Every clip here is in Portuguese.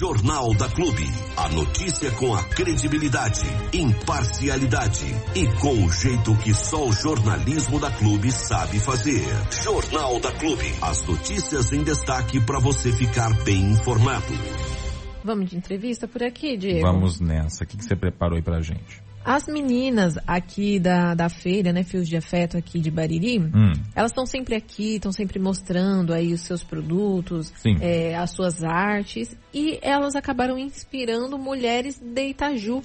Jornal da Clube. A notícia com a credibilidade, imparcialidade e com o jeito que só o jornalismo da Clube sabe fazer. Jornal da Clube. As notícias em destaque para você ficar bem informado. Vamos de entrevista por aqui, Diego? Vamos nessa. O que, que você preparou aí pra gente? As meninas aqui da, da feira, né, Fios de Afeto aqui de Bariri, Hum, elas estão sempre aqui, estão sempre mostrando aí os seus produtos, é, as suas artes, e elas acabaram inspirando mulheres de Itaju,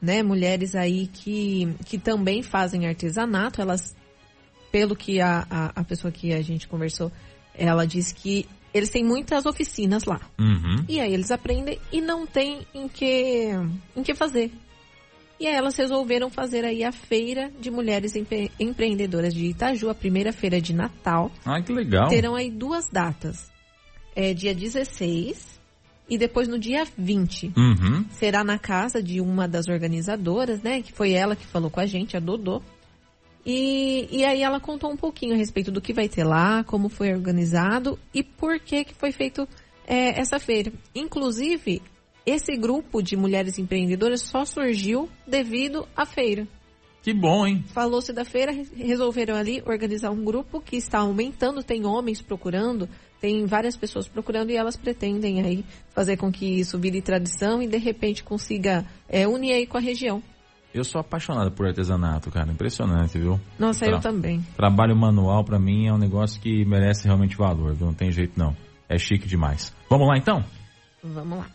né, mulheres aí que, que também fazem artesanato, elas, pelo que a, a, a pessoa que a gente conversou, ela disse que eles têm muitas oficinas lá. uhum. E aí eles aprendem e não tem em que, em que fazer. E aí elas resolveram fazer aí a feira de mulheres empre- empreendedoras de Itaju, a primeira feira de Natal. Ai, que legal. Terão aí duas datas. É dia 16 e depois no dia 20. Uhum. Será na casa de uma das organizadoras, né? Que foi ela que falou com a gente, a Dodô. E, e aí ela contou um pouquinho a respeito do que vai ter lá, como foi organizado e por que que foi feito é, essa feira. Inclusive, esse grupo de mulheres empreendedoras só surgiu devido à feira. Que bom, hein? Falou-se da feira, re- resolveram ali organizar um grupo que está aumentando, tem homens procurando, tem várias pessoas procurando e elas pretendem aí fazer com que isso vire tradição e de repente consiga é, unir aí com a região. Eu sou apaixonado por artesanato, cara. Impressionante, viu? Nossa, Tra- eu também. Trabalho manual, pra mim, é um negócio que merece realmente valor, viu? Não tem jeito, não. É chique demais. Vamos lá, então? Vamos lá.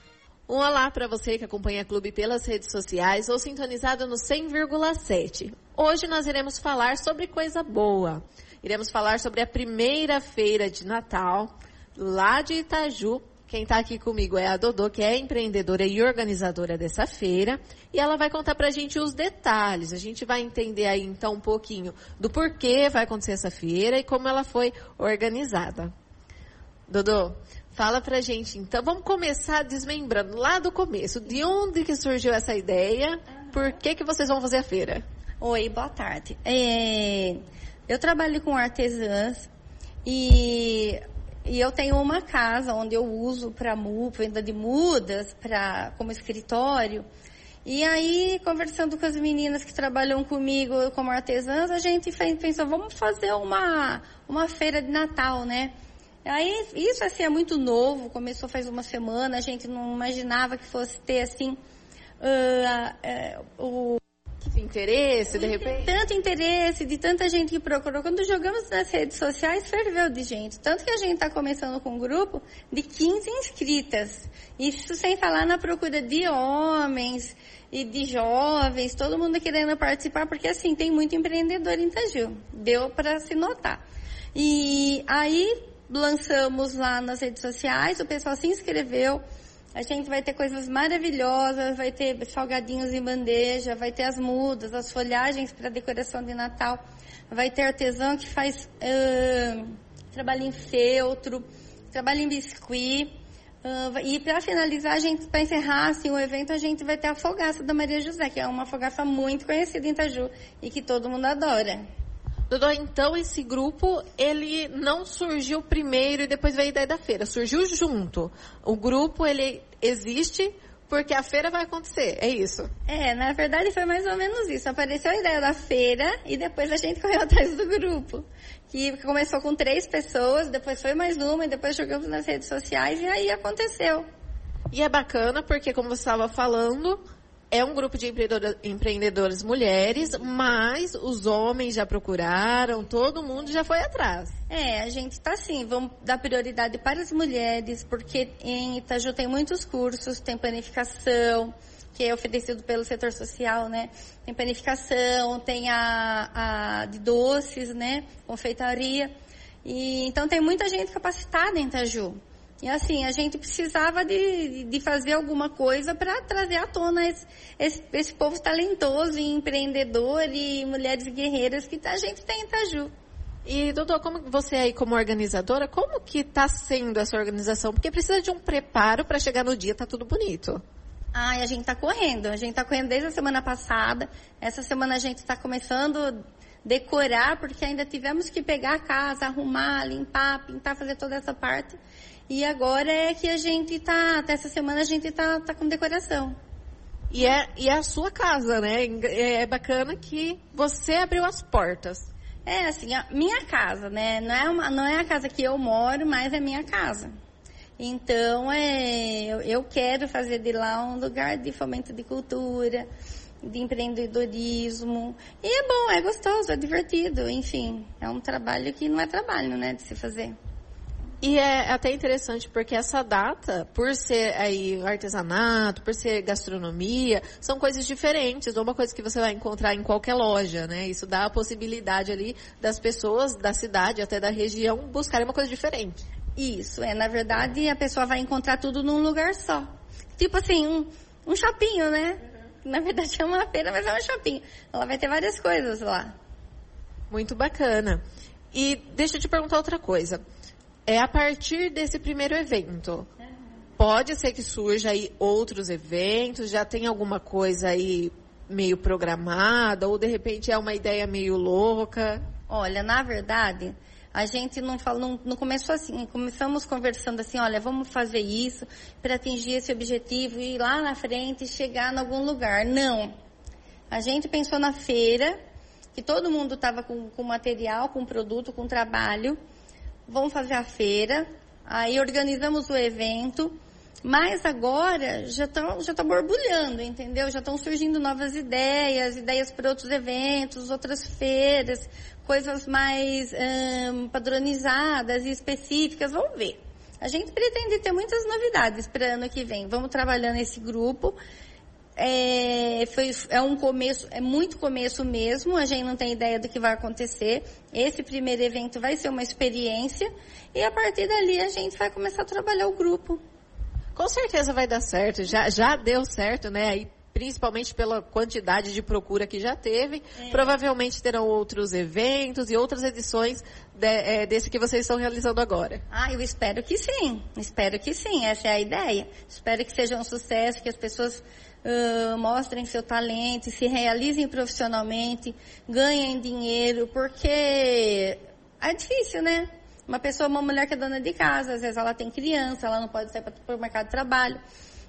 Um olá para você que acompanha a Clube pelas redes sociais ou sintonizado no 100,7. Hoje nós iremos falar sobre coisa boa. Iremos falar sobre a primeira feira de Natal lá de Itaju. Quem está aqui comigo é a Dodô, que é empreendedora e organizadora dessa feira. E ela vai contar pra gente os detalhes. A gente vai entender aí então um pouquinho do porquê vai acontecer essa feira e como ela foi organizada. Dodô, fala pra gente então. Vamos começar desmembrando lá do começo. De onde que surgiu essa ideia? Por que que vocês vão fazer a feira? Oi, boa tarde. É, eu trabalho com artesãs e, e eu tenho uma casa onde eu uso para venda de mudas, pra, como escritório. E aí, conversando com as meninas que trabalham comigo como artesãs, a gente pensou, vamos fazer uma, uma feira de Natal, né? Aí, isso assim é muito novo, começou faz uma semana, a gente não imaginava que fosse ter assim, ah, é, o Que interesse, de repente? tanto interesse de tanta gente que procurou. Quando jogamos nas redes sociais, ferveu de gente. Tanto que a gente está começando com um grupo de 15 inscritas. Isso sem falar na procura de homens e de jovens, todo mundo querendo participar, porque assim, tem muito empreendedor em Itaju. Deu para se notar. E aí lançamos lá nas redes sociais, o pessoal se inscreveu. A gente vai ter coisas maravilhosas, vai ter salgadinhos em bandeja, vai ter as mudas, as folhagens para decoração de Natal, vai ter artesão que faz ahn, trabalho em feltro, trabalho em biscuit. ahn, e para finalizar, a gente, para encerrar assim, o evento, a gente vai ter a fogaça da Maria José, que é uma fogaça muito conhecida em Itaju e que todo mundo adora. Então esse grupo, ele não surgiu primeiro e depois veio a ideia da feira. Surgiu junto. O grupo, ele existe porque a feira vai acontecer. É isso. É, na verdade foi mais ou menos isso. Apareceu a ideia da feira e depois a gente correu atrás do grupo. Que começou com três pessoas, depois foi mais uma, e depois jogamos nas redes sociais e aí aconteceu. E é bacana porque, como você estava falando, é um grupo de empreendedora- empreendedoras mulheres, mas os homens já procuraram, todo mundo já foi atrás. É, a gente tá assim, vamos dar prioridade para as mulheres, porque em Itaju tem muitos cursos, tem panificação, que é oferecido pelo setor social, né? Tem panificação, tem a, a de doces, né? Confeitaria. E, então tem muita gente capacitada em Itaju. E assim, a gente precisava de, de fazer alguma coisa para trazer à tona esse, esse, esse povo talentoso e empreendedor e mulheres guerreiras que a gente tem em Itaju. E, doutor, como você aí como organizadora, como que está sendo essa organização? Porque precisa de um preparo para chegar no dia, tá tudo bonito. Ai, a gente tá correndo. A gente tá correndo desde a semana passada. Essa semana a gente está começando a decorar, porque ainda tivemos que pegar a casa, arrumar, limpar, pintar, fazer toda essa parte. E agora é que a gente tá, até essa semana a gente tá, tá com decoração. E é, e é a sua casa, né? É bacana que você abriu as portas. É, assim, a minha casa, né? Não é, uma, não é a casa que eu moro, mas é minha casa. Então, é, eu, eu quero fazer de lá um lugar de fomento de cultura, de empreendedorismo. E é bom, é gostoso, é divertido, enfim. É um trabalho que não é trabalho, né, de se fazer. E é até interessante porque essa data, por ser aí artesanato, por ser gastronomia, são coisas diferentes, não é uma coisa que você vai encontrar em qualquer loja, né? Isso dá a possibilidade ali das pessoas da cidade, até da região, buscarem uma coisa diferente. Isso, é, na verdade, a pessoa vai encontrar tudo num lugar só. Tipo assim, um, um shopping, né? Uhum. Na verdade é uma feira, mas é um shopping. Ela vai ter várias coisas lá. Muito bacana. E deixa eu te perguntar outra coisa é a partir desse primeiro evento. Pode ser que surja aí outros eventos, já tem alguma coisa aí meio programada, ou de repente é uma ideia meio louca? Olha, na verdade, a gente não, falou, não, não começou assim, começamos conversando assim, olha, vamos fazer isso para atingir esse objetivo e ir lá na frente chegar em algum lugar. Não. A gente pensou na feira, que todo mundo estava com, com material, com produto, com trabalho, vamos fazer a feira, aí organizamos o evento, mas agora já está já tá borbulhando, entendeu? Já estão surgindo novas ideias, ideias para outros eventos, outras feiras, coisas mais hum, padronizadas e específicas. Vamos ver. A gente pretende ter muitas novidades para ano que vem. Vamos trabalhando nesse grupo é, foi, é um começo, é muito começo mesmo, a gente não tem ideia do que vai acontecer. Esse primeiro evento vai ser uma experiência e a partir dali a gente vai começar a trabalhar o grupo. Com certeza vai dar certo, já, já deu certo, né? Aí, principalmente pela quantidade de procura que já teve. É. Provavelmente terão outros eventos e outras edições de, é, desse que vocês estão realizando agora. Ah, eu espero que sim. Espero que sim, essa é a ideia. Espero que seja um sucesso, que as pessoas mostrem seu talento, se realizem profissionalmente, ganhem dinheiro, porque é difícil, né? Uma pessoa, uma mulher que é dona de casa, às vezes ela tem criança, ela não pode sair para o mercado de trabalho.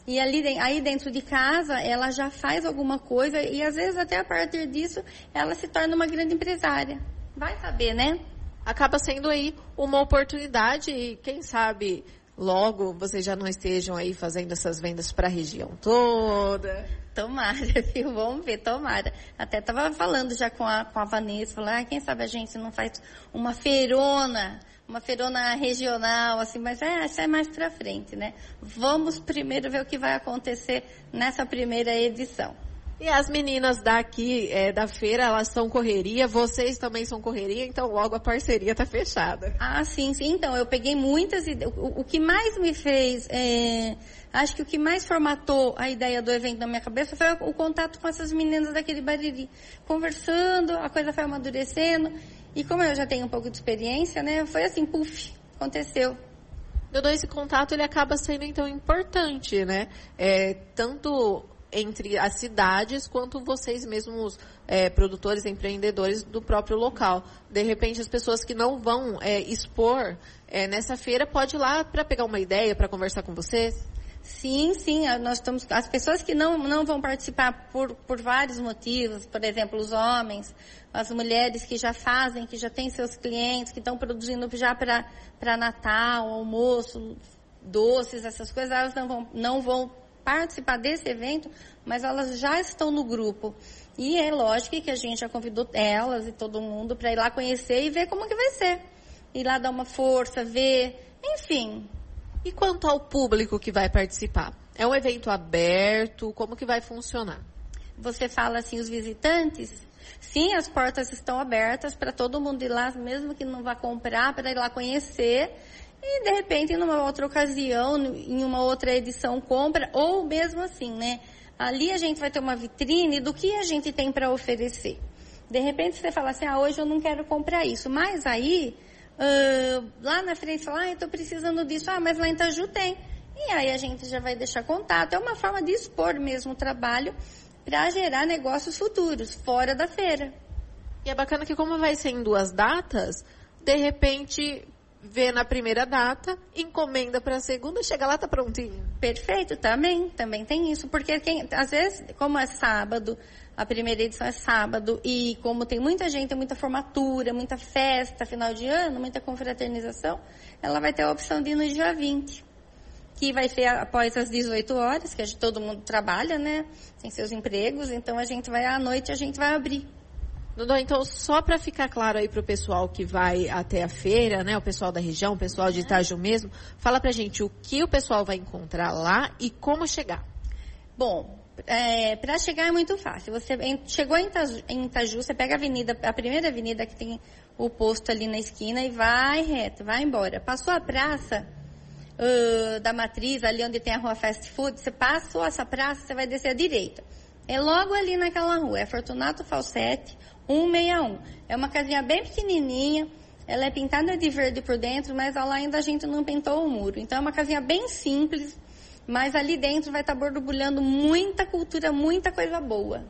E ali, aí dentro de casa, ela já faz alguma coisa e às vezes até a partir disso, ela se torna uma grande empresária. Vai saber, né? Acaba sendo aí uma oportunidade e quem sabe logo vocês já não estejam aí fazendo essas vendas para a região toda. Tomara, viu? Vamos ver, tomara. Até tava falando já com a, com a Vanessa, falando, ah, quem sabe a gente não faz uma feirona, uma feirona regional, assim, mas é, isso é mais para frente, né? Vamos primeiro ver o que vai acontecer nessa primeira edição. E as meninas daqui, é, da feira, elas são correria, vocês também são correria, então logo a parceria tá fechada. Ah, sim, sim. Então, eu peguei muitas ideias. O, o que mais me fez, é, acho que o que mais formatou a ideia do evento na minha cabeça foi o, o contato com essas meninas daquele bariri. Conversando, a coisa foi amadurecendo. E como eu já tenho um pouco de experiência, né, foi assim, puf, aconteceu. Dodô, esse contato ele acaba sendo então importante, né? É, tanto entre as cidades quanto vocês mesmos é, produtores, empreendedores do próprio local. De repente, as pessoas que não vão é, expor é, nessa feira pode ir lá para pegar uma ideia, para conversar com vocês? Sim, sim, nós estamos, as pessoas que não, não vão participar por, por vários motivos, por exemplo, os homens, as mulheres que já fazem, que já têm seus clientes, que estão produzindo já para Natal, almoço, doces, essas coisas, elas não vão, não vão participar desse evento, mas elas já estão no grupo. E é lógico que a gente já convidou elas e todo mundo para ir lá conhecer e ver como que vai ser. Ir lá dar uma força, ver, enfim. E quanto ao público que vai participar? É um evento aberto? Como que vai funcionar? Você fala assim, os visitantes? Sim, as portas estão abertas para todo mundo ir lá, mesmo que não vá comprar, para ir lá conhecer e de repente, numa outra ocasião, em uma outra edição, compra, ou mesmo assim, né? Ali a gente vai ter uma vitrine do que a gente tem para oferecer. De repente você fala assim, ah, hoje eu não quero comprar isso, mas aí, uh, lá na frente, fala, ah, eu estou precisando disso, ah, mas lá em Itaju tem. E aí a gente já vai deixar contato. É uma forma de expor mesmo o trabalho para gerar negócios futuros, fora da feira. E é bacana que como vai ser em duas datas, de repente vê na primeira data, encomenda para a segunda, chega lá, tá prontinho. Perfeito, também, também tem isso, porque quem, às vezes, como é sábado, a primeira edição é sábado, e como tem muita gente, muita formatura, muita festa, final de ano, muita confraternização, ela vai ter a opção de ir no dia 20 que vai ser após as 18 horas, que gente, todo mundo trabalha, né? Tem seus empregos, então a gente vai à noite, a gente vai abrir. Dodô, então só para ficar claro aí para o pessoal que vai até a feira, né? O pessoal da região, o pessoal de Itaju mesmo, fala pra gente o que o pessoal vai encontrar lá e como chegar. Bom, é, para chegar é muito fácil. Você chegou em Itaju, em Itaju, você pega a avenida, a primeira avenida que tem o posto ali na esquina e vai reto, vai embora. Passou a praça, uh, da matriz, ali onde tem a rua fast food, você passou essa praça, você vai descer à direita. É logo ali naquela rua, é Fortunato Falsetti, 161. É uma casinha bem pequenininha, ela é pintada de verde por dentro, mas lá ainda a gente não pintou o muro. Então é uma casinha bem simples, mas ali dentro vai estar borbulhando muita cultura, muita coisa boa.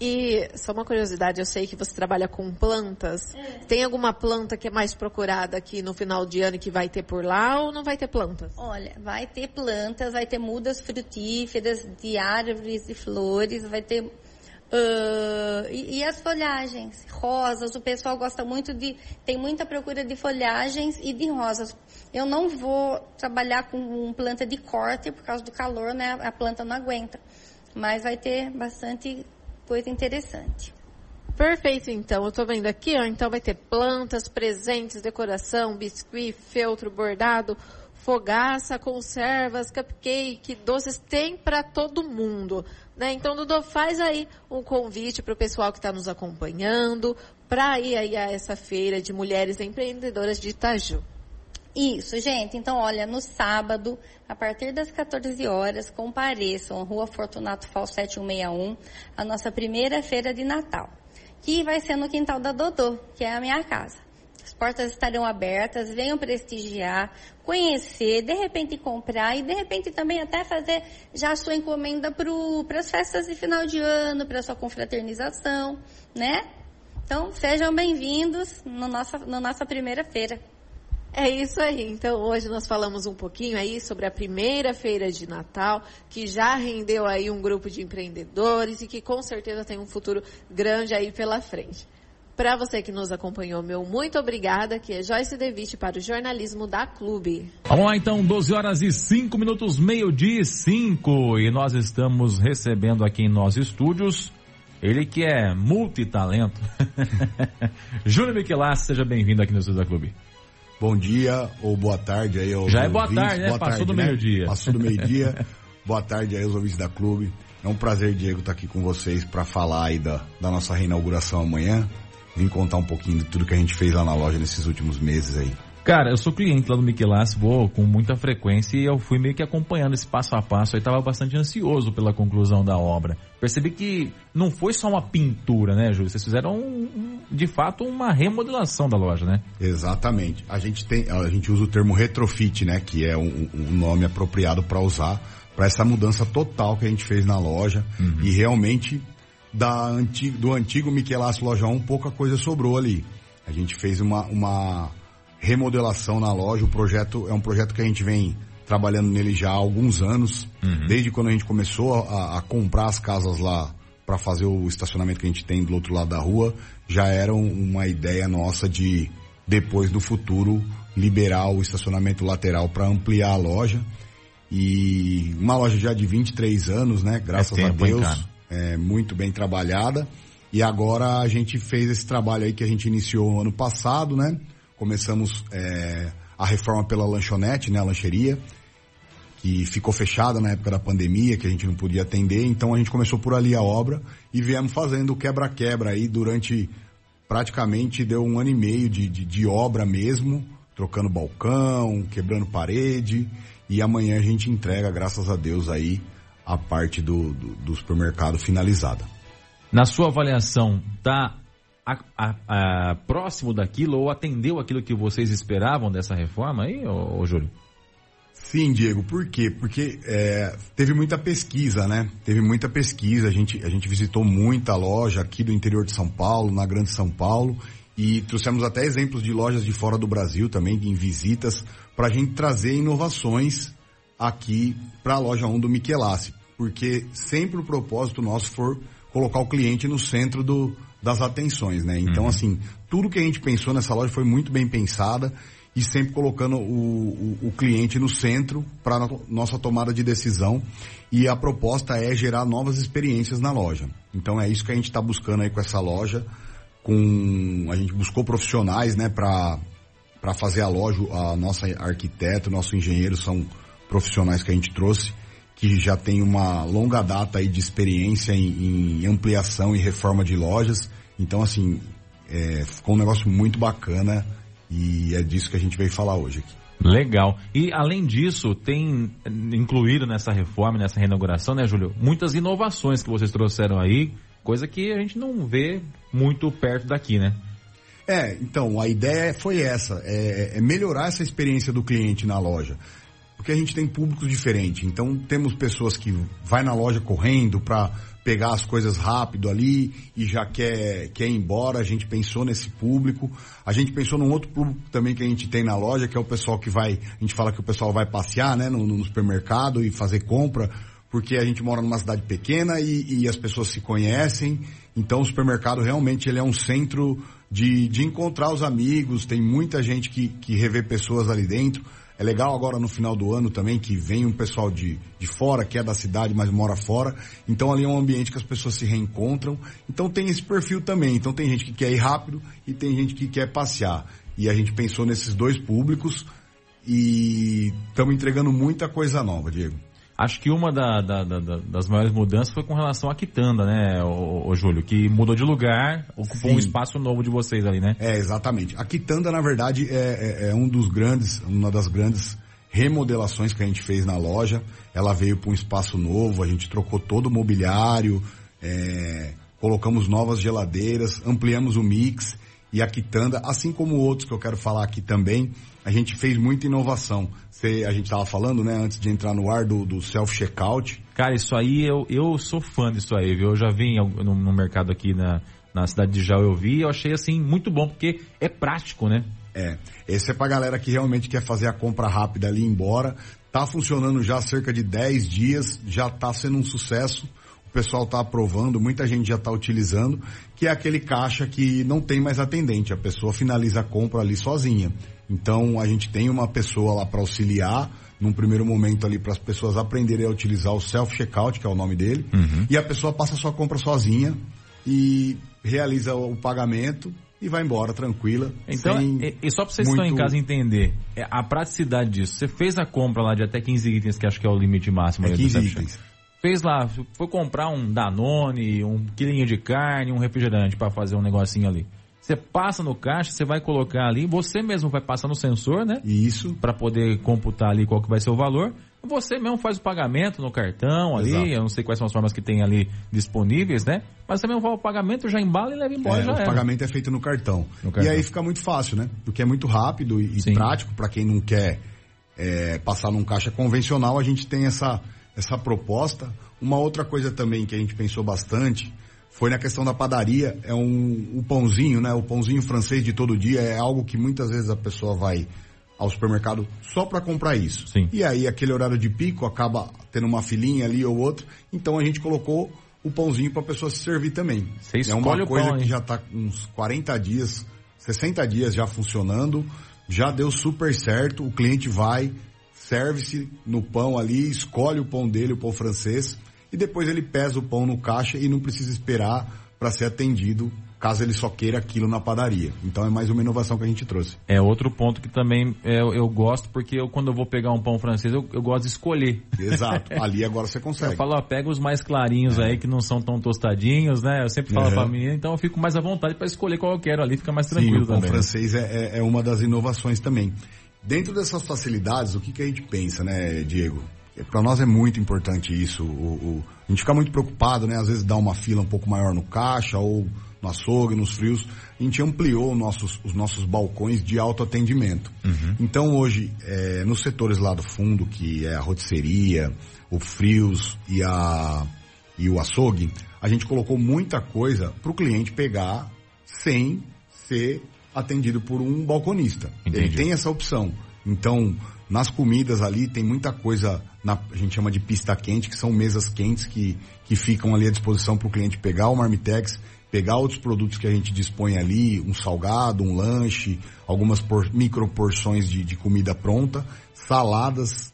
E só uma curiosidade, eu sei que você trabalha com plantas. É. Tem alguma planta que é mais procurada aqui no final de ano que vai ter por lá ou não vai ter plantas? Olha, vai ter plantas, vai ter mudas frutíferas de árvores e flores, vai ter Uh, e, e, as folhagens, rosas, o pessoal gosta muito de, tem muita procura de folhagens e de rosas. Eu não vou trabalhar com planta de corte por causa do calor, né? A planta não aguenta. Mas vai ter bastante coisa interessante. Perfeito, então. Eu estou vendo aqui, ó. Então vai ter plantas, presentes, decoração, biscuit, feltro, bordado, fogaça, conservas, cupcake, doces. Tem para todo mundo. Né? Então, Dudu, faz aí um convite para o pessoal que está nos acompanhando para ir aí a essa feira de mulheres empreendedoras de Itaju. Isso, gente. Então, olha, no sábado, a partir das 14 horas, compareçam à Rua Fortunato Fal 7161, a nossa primeira feira de Natal, que vai ser no quintal da Dodô, que é a minha casa. As portas estarão abertas, venham prestigiar, conhecer, de repente comprar e de repente também até fazer já a sua encomenda para as festas de final de ano, para a sua confraternização, né? Então, sejam bem-vindos no nossa, na nossa primeira feira. É isso aí. Então hoje nós falamos um pouquinho aí sobre a primeira feira de Natal, que já rendeu aí um grupo de empreendedores e que com certeza tem um futuro grande aí pela frente. Para você que nos acompanhou, meu muito obrigada, que é Joyce Devite para o jornalismo da Clube. Vamos lá então, 12 horas e 5 minutos, meio-dia e 5. E nós estamos recebendo aqui em nossos estúdios ele que é multitalento. Júnior Miquelas, seja bem-vindo aqui no Estúdio da Clube. Bom dia ou boa tarde aí aos Já é boa ouvintes. tarde, né? Boa Passou tarde, do né? meio-dia. Passou do meio-dia. boa tarde aí aos ouvintes da clube. É um prazer, Diego, estar aqui com vocês para falar aí da, da nossa reinauguração amanhã. Vim contar um pouquinho de tudo que a gente fez lá na loja nesses últimos meses aí. Cara, eu sou cliente lá do Michelas, vou com muita frequência e eu fui meio que acompanhando esse passo a passo. Aí estava bastante ansioso pela conclusão da obra. Percebi que não foi só uma pintura, né, Júlio? Vocês fizeram, um, de fato, uma remodelação da loja, né? Exatamente. A gente tem, a gente usa o termo retrofit, né, que é um, um nome apropriado para usar para essa mudança total que a gente fez na loja uhum. e realmente da antigo, do antigo Michelas Loja 1 pouca coisa sobrou ali. A gente fez uma, uma remodelação na loja. O projeto é um projeto que a gente vem trabalhando nele já há alguns anos, uhum. desde quando a gente começou a, a comprar as casas lá para fazer o estacionamento que a gente tem do outro lado da rua, já era uma ideia nossa de depois no futuro liberar o estacionamento lateral para ampliar a loja. E uma loja já de 23 anos, né? Graças é tempo, a Deus, é, muito bem trabalhada. E agora a gente fez esse trabalho aí que a gente iniciou ano passado, né? Começamos é, a reforma pela lanchonete, né, a lancheria, que ficou fechada na época da pandemia, que a gente não podia atender, então a gente começou por ali a obra e viemos fazendo quebra-quebra aí durante praticamente deu um ano e meio de, de, de obra mesmo, trocando balcão, quebrando parede, e amanhã a gente entrega, graças a Deus, aí a parte do, do, do supermercado finalizada. Na sua avaliação, tá a, a, a, próximo daquilo ou atendeu aquilo que vocês esperavam dessa reforma aí, ô, ô Júlio? Sim, Diego, por quê? Porque é, teve muita pesquisa, né? Teve muita pesquisa, a gente, a gente visitou muita loja aqui do interior de São Paulo, na Grande São Paulo, E trouxemos até exemplos de lojas de fora do Brasil também, em visitas, para a gente trazer inovações aqui para a loja 1 do Michelassi. Porque sempre o propósito nosso for colocar o cliente no centro do, das atenções, né? Então, uhum. assim, tudo que a gente pensou nessa loja foi muito bem pensada e sempre colocando o, o, o cliente no centro para nossa tomada de decisão. E a proposta é gerar novas experiências na loja. Então é isso que a gente está buscando aí com essa loja. Com a gente buscou profissionais, né, para para fazer a loja. A nossa arquiteto, nosso engenheiro são profissionais que a gente trouxe que já tem uma longa data aí de experiência em, em ampliação e reforma de lojas. Então, assim, é, ficou um negócio muito bacana e é disso que a gente veio falar hoje aqui. Legal. E além disso, tem incluído nessa reforma, nessa reinauguração, né, Júlio, muitas inovações que vocês trouxeram aí, coisa que a gente não vê muito perto daqui, né? É, então, a ideia foi essa, é, é melhorar essa experiência do cliente na loja porque a gente tem públicos diferentes. Então temos pessoas que vai na loja correndo para pegar as coisas rápido ali e já quer, quer ir embora. A gente pensou nesse público. A gente pensou num outro público também que a gente tem na loja, que é o pessoal que vai, a gente fala que o pessoal vai passear, né, no, no supermercado e fazer compra, porque a gente mora numa cidade pequena e, e as pessoas se conhecem. Então o supermercado realmente ele é um centro de, de encontrar os amigos, tem muita gente que, que revê pessoas ali dentro. É legal agora no final do ano também que vem um pessoal de, de fora, que é da cidade, mas mora fora. Então ali é um ambiente que as pessoas se reencontram. Então tem esse perfil também. Então tem gente que quer ir rápido e tem gente que quer passear. E a gente pensou nesses dois públicos e estamos entregando muita coisa nova, Diego. Acho que uma da, da, da, das maiores mudanças foi com relação à Quitanda, né, o, o Júlio? Que mudou de lugar, ocupou Sim. um espaço novo de vocês ali, né? É, exatamente. A Quitanda, na verdade, é, é, é um dos grandes, uma das grandes remodelações que a gente fez na loja. Ela veio para um espaço novo, a gente trocou todo o mobiliário, é, colocamos novas geladeiras, ampliamos o mix e a Quitanda, assim como outros que eu quero falar aqui também, a gente fez muita inovação. Você, a gente estava falando, né, antes de entrar no ar do, do self-checkout. Cara, isso aí, eu, eu sou fã disso aí, viu? Eu já vim no, no mercado aqui na, na cidade de Jau, eu vi, eu achei assim muito bom, porque é prático, né? É, esse é pra galera que realmente quer fazer a compra rápida ali e embora. Tá funcionando já há cerca de 10 dias, já tá sendo um sucesso. O pessoal tá aprovando, muita gente já tá utilizando, que é aquele caixa que não tem mais atendente, a pessoa finaliza a compra ali sozinha. Então a gente tem uma pessoa lá para auxiliar num primeiro momento ali para as pessoas aprenderem a utilizar o self checkout, que é o nome dele, uhum. e a pessoa passa a sua compra sozinha e realiza o pagamento e vai embora tranquila. Então, e, e, só para vocês muito... que estão em casa entender, é a praticidade disso. Você fez a compra lá de até 15 itens, que acho que é o limite máximo. É 15 itens. Fez lá, foi comprar um Danone, um quilinho de carne, um refrigerante para fazer um negocinho ali. Você passa no caixa, você vai colocar ali, você mesmo vai passar no sensor, né? Isso. Para poder computar ali qual que vai ser o valor. Você mesmo faz o pagamento no cartão ali, Exato. eu não sei quais são as formas que tem ali disponíveis, né? Mas você mesmo faz o pagamento, já embala e leva embora, é, já O era. pagamento é feito no cartão. no cartão. E aí fica muito fácil, né? Porque é muito rápido e, e prático para quem não quer é, passar num caixa convencional, a gente tem essa, essa proposta. Uma outra coisa também que a gente pensou bastante foi na questão da padaria, é um, um pãozinho, né? O pãozinho francês de todo dia é algo que muitas vezes a pessoa vai ao supermercado só para comprar isso. Sim. E aí aquele horário de pico acaba tendo uma filinha ali ou outra, então a gente colocou o pãozinho para a pessoa se servir também. Você é uma coisa pão, que já está uns 40 dias, 60 dias já funcionando, já deu super certo, o cliente vai, serve-se no pão ali, escolhe o pão dele, o pão francês, e depois ele pesa o pão no caixa e não precisa esperar para ser atendido caso ele só queira aquilo na padaria. Então é mais uma inovação que a gente trouxe. É outro ponto que também é, eu gosto, porque eu, quando eu vou pegar um pão francês, eu, eu gosto de escolher. Exato, ali agora você consegue. Eu falo, ó, pega os mais clarinhos é. aí, que não são tão tostadinhos, né? Eu sempre falo uhum. pra mim, então eu fico mais à vontade para escolher qual eu quero ali, fica mais tranquilo Sim, o pão também. Né? francês é, é, é, uma das inovações também. Dentro dessas facilidades, o que, que a gente pensa, né, Diego? Para nós é muito importante isso. O, o, a gente fica muito preocupado, né? Às vezes dá uma fila um pouco maior no caixa ou no açougue, nos frios. A gente ampliou nossos, os nossos balcões de autoatendimento. Uhum. Então hoje, é, nos setores lá do fundo, que é a rotisseria, o frios e, a, e o açougue, a gente colocou muita coisa para o cliente pegar sem ser atendido por um balconista. Entendi. Ele tem essa opção. Então, nas comidas ali tem muita coisa, na, a gente chama de pista quente, que são mesas quentes que, que ficam ali à disposição para o cliente pegar o marmitex, pegar outros produtos que a gente dispõe ali, um salgado, um lanche, algumas por, micro porções de, de comida pronta, saladas.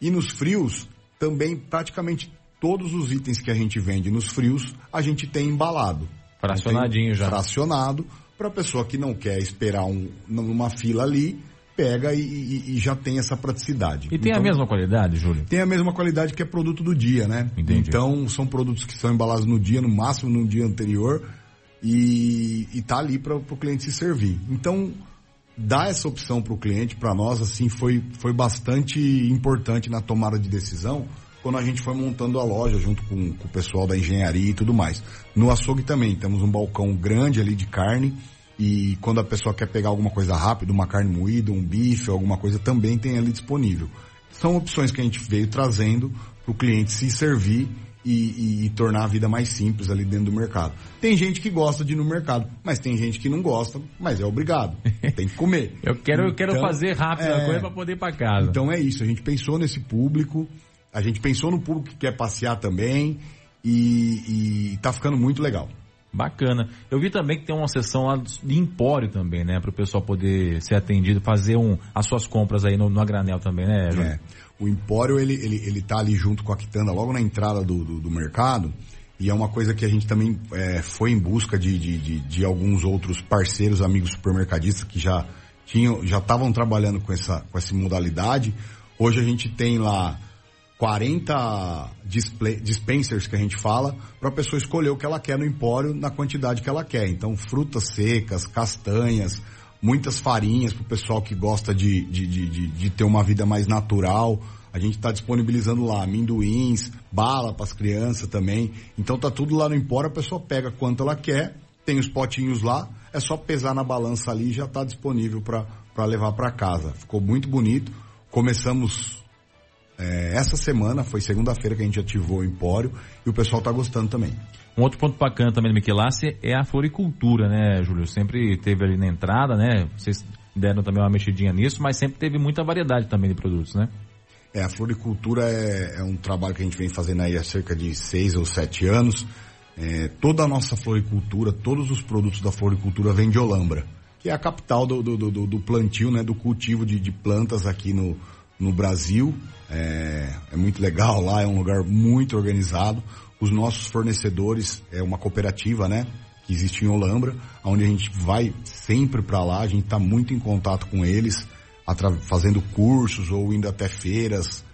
E nos frios, também praticamente todos os itens que a gente vende nos frios, a gente tem embalado. Fracionadinho Tem já. Fracionado, para a pessoa que não quer esperar um, numa fila ali, pega e, e- e já tem essa praticidade. E tem a Então, mesma qualidade, Júlio? tem a mesma qualidade que é produto do dia, né? Entendi. Então são produtos que são embalados no dia, no máximo no dia anterior, e, e tá ali para o cliente se servir. Então dar essa opção para o cliente, para nós, assim, foi, foi bastante importante na tomada de decisão quando a gente foi montando a loja junto com, com o pessoal da engenharia e tudo mais. No açougue também, temos um balcão grande ali de carne e quando a pessoa quer pegar alguma coisa rápida, uma carne moída, um bife, alguma coisa, também tem ali disponível. São opções que a gente veio trazendo para o cliente se servir e, e- e tornar a vida mais simples ali dentro do mercado. Tem gente que gosta de ir no mercado, mas tem gente que não gosta, mas é obrigado. Tem que comer. Eu quero, eu quero Então, fazer rápido a é, coisa para poder ir para casa. Então é isso, a gente pensou nesse público, a gente pensou no público que quer passear também e, e tá ficando muito legal. Bacana. Eu vi também que tem uma sessão lá de empório também, né? Para o pessoal poder ser atendido, fazer um, as suas compras aí no, no a granel também, né? É. O Empório, ele, ele, ele tá ali junto com a Quitanda, logo na entrada do, do, do mercado, e é uma coisa que a gente também é, foi em busca de, de, de, de alguns outros parceiros, amigos supermercadistas que já tinham, já estavam trabalhando com essa, com essa modalidade. Hoje a gente tem lá 40 display, dispensers que a gente fala, para a pessoa escolher o que ela quer no empório na quantidade que ela quer. Então, frutas secas, castanhas, muitas farinhas para o pessoal que gosta de, de, de, de, ter uma vida mais natural. A gente está disponibilizando lá amendoins, bala para as crianças também. Então tá tudo lá no empório, a pessoa pega quanto ela quer, tem os potinhos lá, é só pesar na balança ali e já está disponível para levar para casa. Ficou muito bonito. Começamos é, essa semana, foi segunda-feira que a gente ativou o empório e o pessoal tá gostando também. Um outro ponto bacana também do Michelassi é a floricultura, né, Júlio? Sempre teve ali na entrada, né? Vocês deram também uma mexidinha nisso, mas sempre teve muita variedade também de produtos, né? É, a floricultura é, é um trabalho que a gente vem fazendo aí há cerca de seis ou sete anos. É, toda a nossa floricultura, todos os produtos da floricultura vêm de Olambra, que é a capital do, do, do, do plantio, né, do cultivo de, de plantas aqui no, no Brasil. É, é muito legal lá, é um lugar muito organizado. Os nossos fornecedores é uma cooperativa, né? Que existe em Olambra, onde a gente vai sempre para lá, a gente está muito em contato com eles, fazendo cursos ou indo até feiras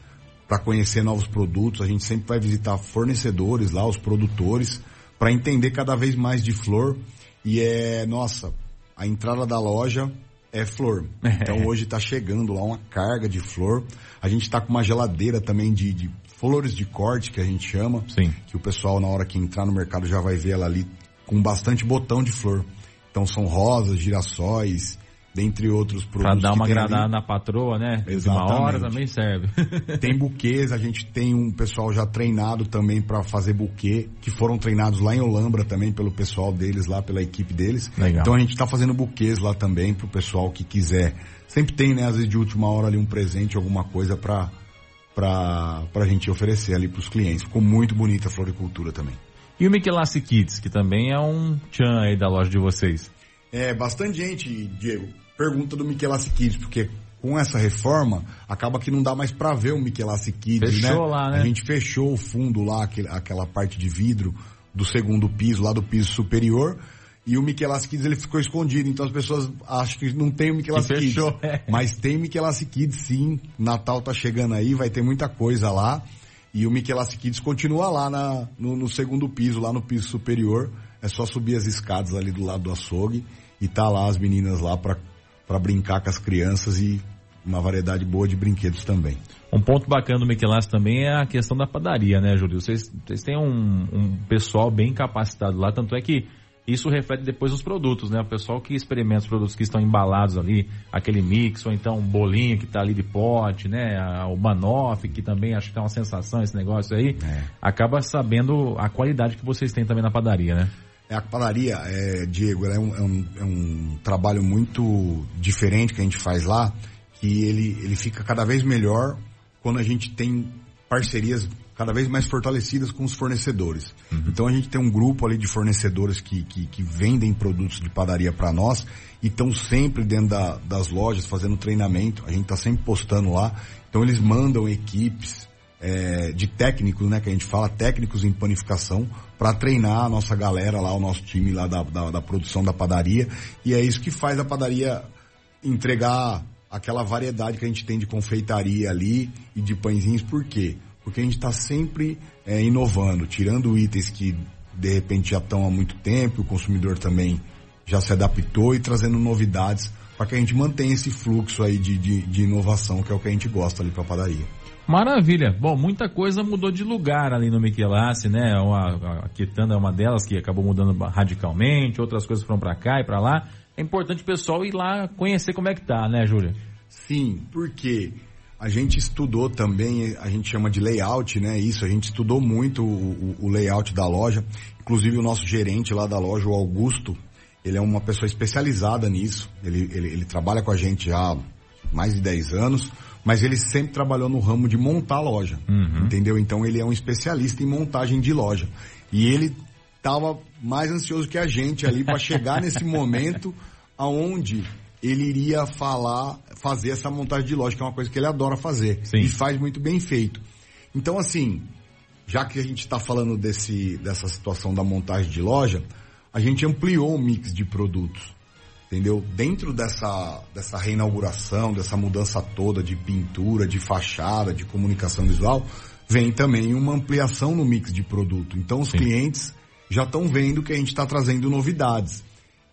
para conhecer novos produtos. A gente sempre vai visitar fornecedores lá, os produtores, para entender cada vez mais de flor. E é, nossa, a entrada da loja é flor. Então hoje está chegando lá uma carga de flor. A gente está com uma geladeira também de, de flores de corte, que a gente chama. Sim. Que o pessoal, na hora que entrar no mercado, já vai ver ela ali com bastante botão de flor. Então são rosas, girassóis, dentre outros Pra produtos. dar que uma agradada na patroa, né? De uma hora Exatamente. também serve. Tem buquês, a gente tem um pessoal já treinado também para fazer buquê, que foram treinados lá em Olambra também pelo pessoal deles lá, pela equipe deles. Legal. Então a gente está fazendo buquês lá também pro pessoal que quiser. Sempre tem, né, às vezes de última hora ali um presente, alguma coisa para para pra gente oferecer ali pros clientes. Ficou muito bonita a floricultura também. e o Michelassi Kids, que também é um tchan aí da loja de vocês. É, bastante gente, Diego, pergunta do Michelassi Kids, porque com essa reforma, acaba que não dá mais pra ver o Michelassi Kids, Fechou né? lá, né? A gente fechou o fundo lá, aquela parte de vidro do segundo piso, lá do piso superior, e o Michelassi Kids ele ficou escondido, então as pessoas acham que não tem o Michelassi Que Kids. fechou, é. Mas tem Michelassi Kids sim, Natal tá chegando aí, vai ter muita coisa lá, e o Michelassi Kids continua lá na, no, no segundo piso, lá no piso superior, é só subir as escadas ali do lado do açougue, e tá lá as meninas lá para brincar com as crianças e uma variedade boa de brinquedos também. Um ponto bacana do Michelassi também é a questão da padaria, né, Júlio? Vocês, vocês têm um, um pessoal bem capacitado lá, tanto é que isso reflete depois nos produtos, né? O pessoal que experimenta os produtos que estão embalados ali, aquele mix, ou então um bolinho que está ali de pote, né? O banoffee, que também acho que é uma sensação esse negócio aí, É. acaba sabendo a qualidade que vocês têm também na padaria, né? É, a padaria, é, Diego, é um, é, um, é um trabalho muito diferente que a gente faz lá, que ele, ele fica cada vez melhor quando a gente tem parcerias cada vez mais fortalecidas com os fornecedores. Uhum. Então a gente tem um grupo ali de fornecedores que, que, que vendem produtos de padaria para nós e estão sempre dentro da, das lojas fazendo treinamento. A gente está sempre postando lá. Então eles mandam equipes é, de técnicos, né, que a gente fala, técnicos em panificação, para treinar a nossa galera lá, o nosso time lá da, da, da produção da padaria. E é isso que faz a padaria entregar aquela variedade que a gente tem de confeitaria ali e de pãezinhos. Por quê? porque a gente está sempre é, inovando, tirando itens que de repente já estão há muito tempo, o consumidor também já se adaptou e trazendo novidades para que a gente mantenha esse fluxo aí de, de, de inovação, que é o que a gente gosta ali para a padaria. Maravilha. Bom, muita coisa mudou de lugar ali no Michelassi, né? A, a Quitanda é uma delas que acabou mudando radicalmente, outras coisas foram para cá e para lá. É importante o pessoal ir lá conhecer como é que tá, né, Júlia? Sim, porque a gente estudou também, a gente chama de layout, né? Isso, a gente estudou muito o, o, layout da loja. Inclusive o nosso gerente lá da loja, o Augusto, ele é uma pessoa especializada nisso. Ele, ele, ele trabalha com a gente há mais de 10 anos, mas ele sempre trabalhou no ramo de montar loja. Uhum. Entendeu? Então ele é um especialista em montagem de loja. E ele estava mais ansioso que a gente ali para chegar nesse momento aonde ele iria falar, fazer essa montagem de loja, que é uma coisa que ele adora fazer. Sim. E faz muito bem feito. Então, assim, já que a gente está falando desse, dessa situação da montagem de loja, a gente ampliou o mix de produtos. Entendeu? Dentro dessa, dessa reinauguração, dessa mudança toda de pintura, de fachada, de comunicação visual, vem também uma ampliação no mix de produto. Então os Sim. clientes já estão vendo que a gente está trazendo novidades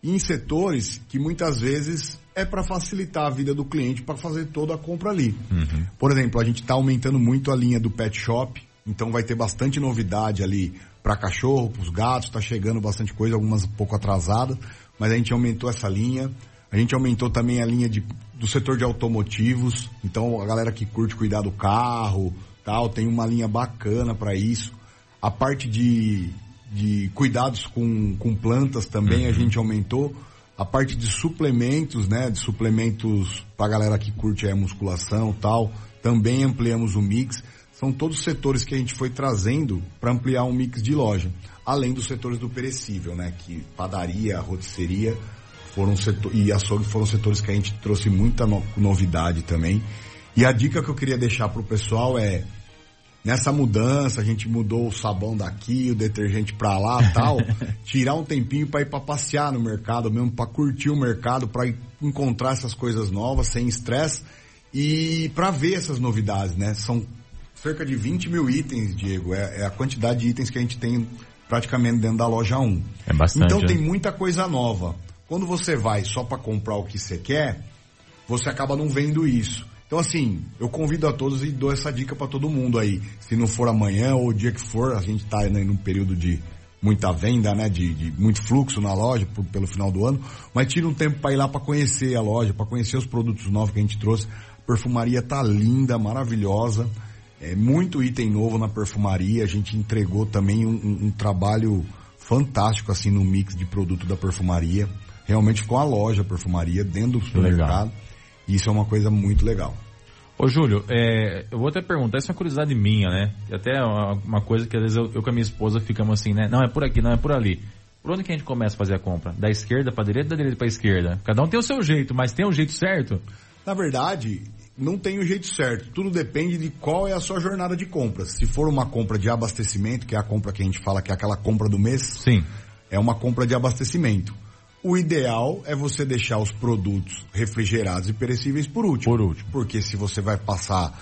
em setores que muitas vezes é para facilitar a vida do cliente para fazer toda a compra ali. Uhum. Por exemplo, a gente está aumentando muito a linha do pet shop, então vai ter bastante novidade ali para cachorro, para os gatos, está chegando bastante coisa, algumas um pouco atrasadas, mas a gente aumentou essa linha. A gente aumentou também a linha de, do setor de automotivos, então a galera que curte cuidar do carro, tal, tem uma linha bacana para isso. A parte de de cuidados com, com plantas também uhum. a gente aumentou. A parte de suplementos, né? De suplementos para galera que curte a musculação tal, também ampliamos o mix. São todos setores que a gente foi trazendo para ampliar um mix de loja. Além dos setores do perecível, né? Que padaria, rotisseria foram setor, e açougue foram setores que a gente trouxe muita no, novidade também. E a dica que eu queria deixar para o pessoal é nessa mudança, a gente mudou o sabão daqui, o detergente para lá tal, tirar um tempinho para ir para passear no mercado mesmo, para curtir o mercado, para encontrar essas coisas novas, sem estresse, e para ver essas novidades, né? São cerca de 20 mil itens, Diego, é, é, a quantidade de itens que a gente tem praticamente dentro da loja 1. É bastante. Então tem né? muita coisa nova. Quando você vai só para comprar o que você quer, você acaba não vendo isso. Então, assim, eu convido a todos e dou essa dica para todo mundo aí. Se não for amanhã ou o dia que for, a gente está né, num período de muita venda, né, de, de muito fluxo na loja por, pelo final do ano, mas tira um tempo para ir lá para conhecer a loja, para conhecer os produtos novos que a gente trouxe. A perfumaria tá linda, maravilhosa, é muito item novo na perfumaria. A gente entregou também um, um, um trabalho fantástico assim no mix de produto da perfumaria. Realmente ficou a loja a perfumaria dentro do supermercado. Legal. Isso é uma coisa muito legal. Ô Júlio, é, eu vou até perguntar, isso é uma curiosidade minha, né? Até uma coisa que às vezes eu, eu com a minha esposa ficamos assim, né? Não, é por aqui, não é por ali. Por onde que a gente começa a fazer a compra? Da esquerda para direita, da direita para esquerda? Cada um tem o seu jeito, mas tem um jeito certo? Na verdade, não tem o um jeito certo. Tudo depende de qual é a sua jornada de compras. Se for uma compra de abastecimento, que é a compra que a gente fala que é aquela compra do mês, sim, é uma compra de abastecimento. O ideal é você deixar os produtos refrigerados e perecíveis por último. Por último. Porque se você vai passar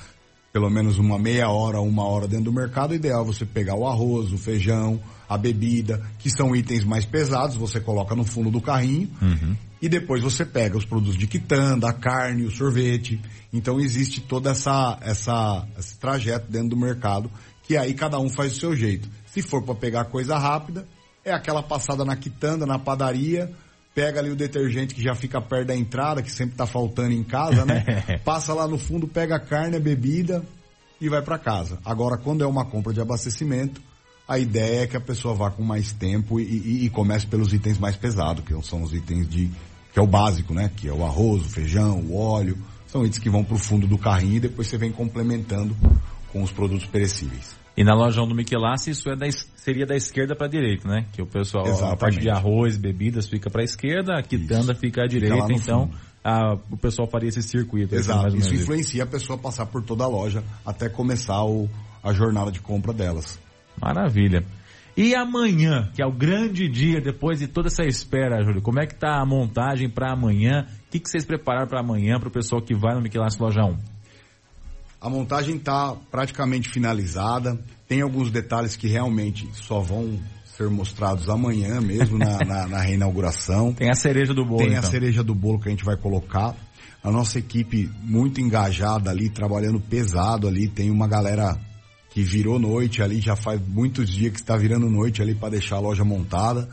pelo menos uma meia hora, uma hora dentro do mercado, o ideal é você pegar o arroz, o feijão, a bebida, que são itens mais pesados, você coloca no fundo do carrinho uhum. e depois você pega os produtos de quitanda, a carne, o sorvete. Então existe toda essa, essa esse trajeto dentro do mercado que aí cada um faz o seu jeito. Se for para pegar coisa rápida, é aquela passada na quitanda, na padaria, pega ali o detergente que já fica perto da entrada, que sempre tá faltando em casa, né? Passa lá no fundo, pega a carne, a bebida e vai para casa. Agora, quando é uma compra de abastecimento, a ideia é que a pessoa vá com mais tempo e, e, e comece pelos itens mais pesados, que são os itens de que é o básico, né? Que é o arroz, o feijão, o óleo. São itens que vão para o fundo do carrinho e depois você vem complementando com os produtos perecíveis. E na lojão do Michelassi isso é da, seria da esquerda para a direita, né? Que o pessoal, Exatamente. a parte de arroz, bebidas fica para a esquerda, a quitanda isso. fica à direita, fica então a, o pessoal faria esse circuito. Exato, isso influencia a pessoa a passar por toda a loja até começar o, a jornada de compra delas. Maravilha. E amanhã, que é o grande dia depois de toda essa espera, Júlio, como é que tá a montagem para amanhã? O que, que vocês prepararam para amanhã para o pessoal que vai no Michelas Loja 1? A montagem está praticamente finalizada. Tem alguns detalhes que realmente só vão ser mostrados amanhã mesmo na, na, na reinauguração. Tem a cereja do bolo. Tem então. a cereja do bolo que a gente vai colocar. A nossa equipe muito engajada ali, trabalhando pesado ali. Tem uma galera que virou noite ali, já faz muitos dias que está virando noite ali para deixar a loja montada.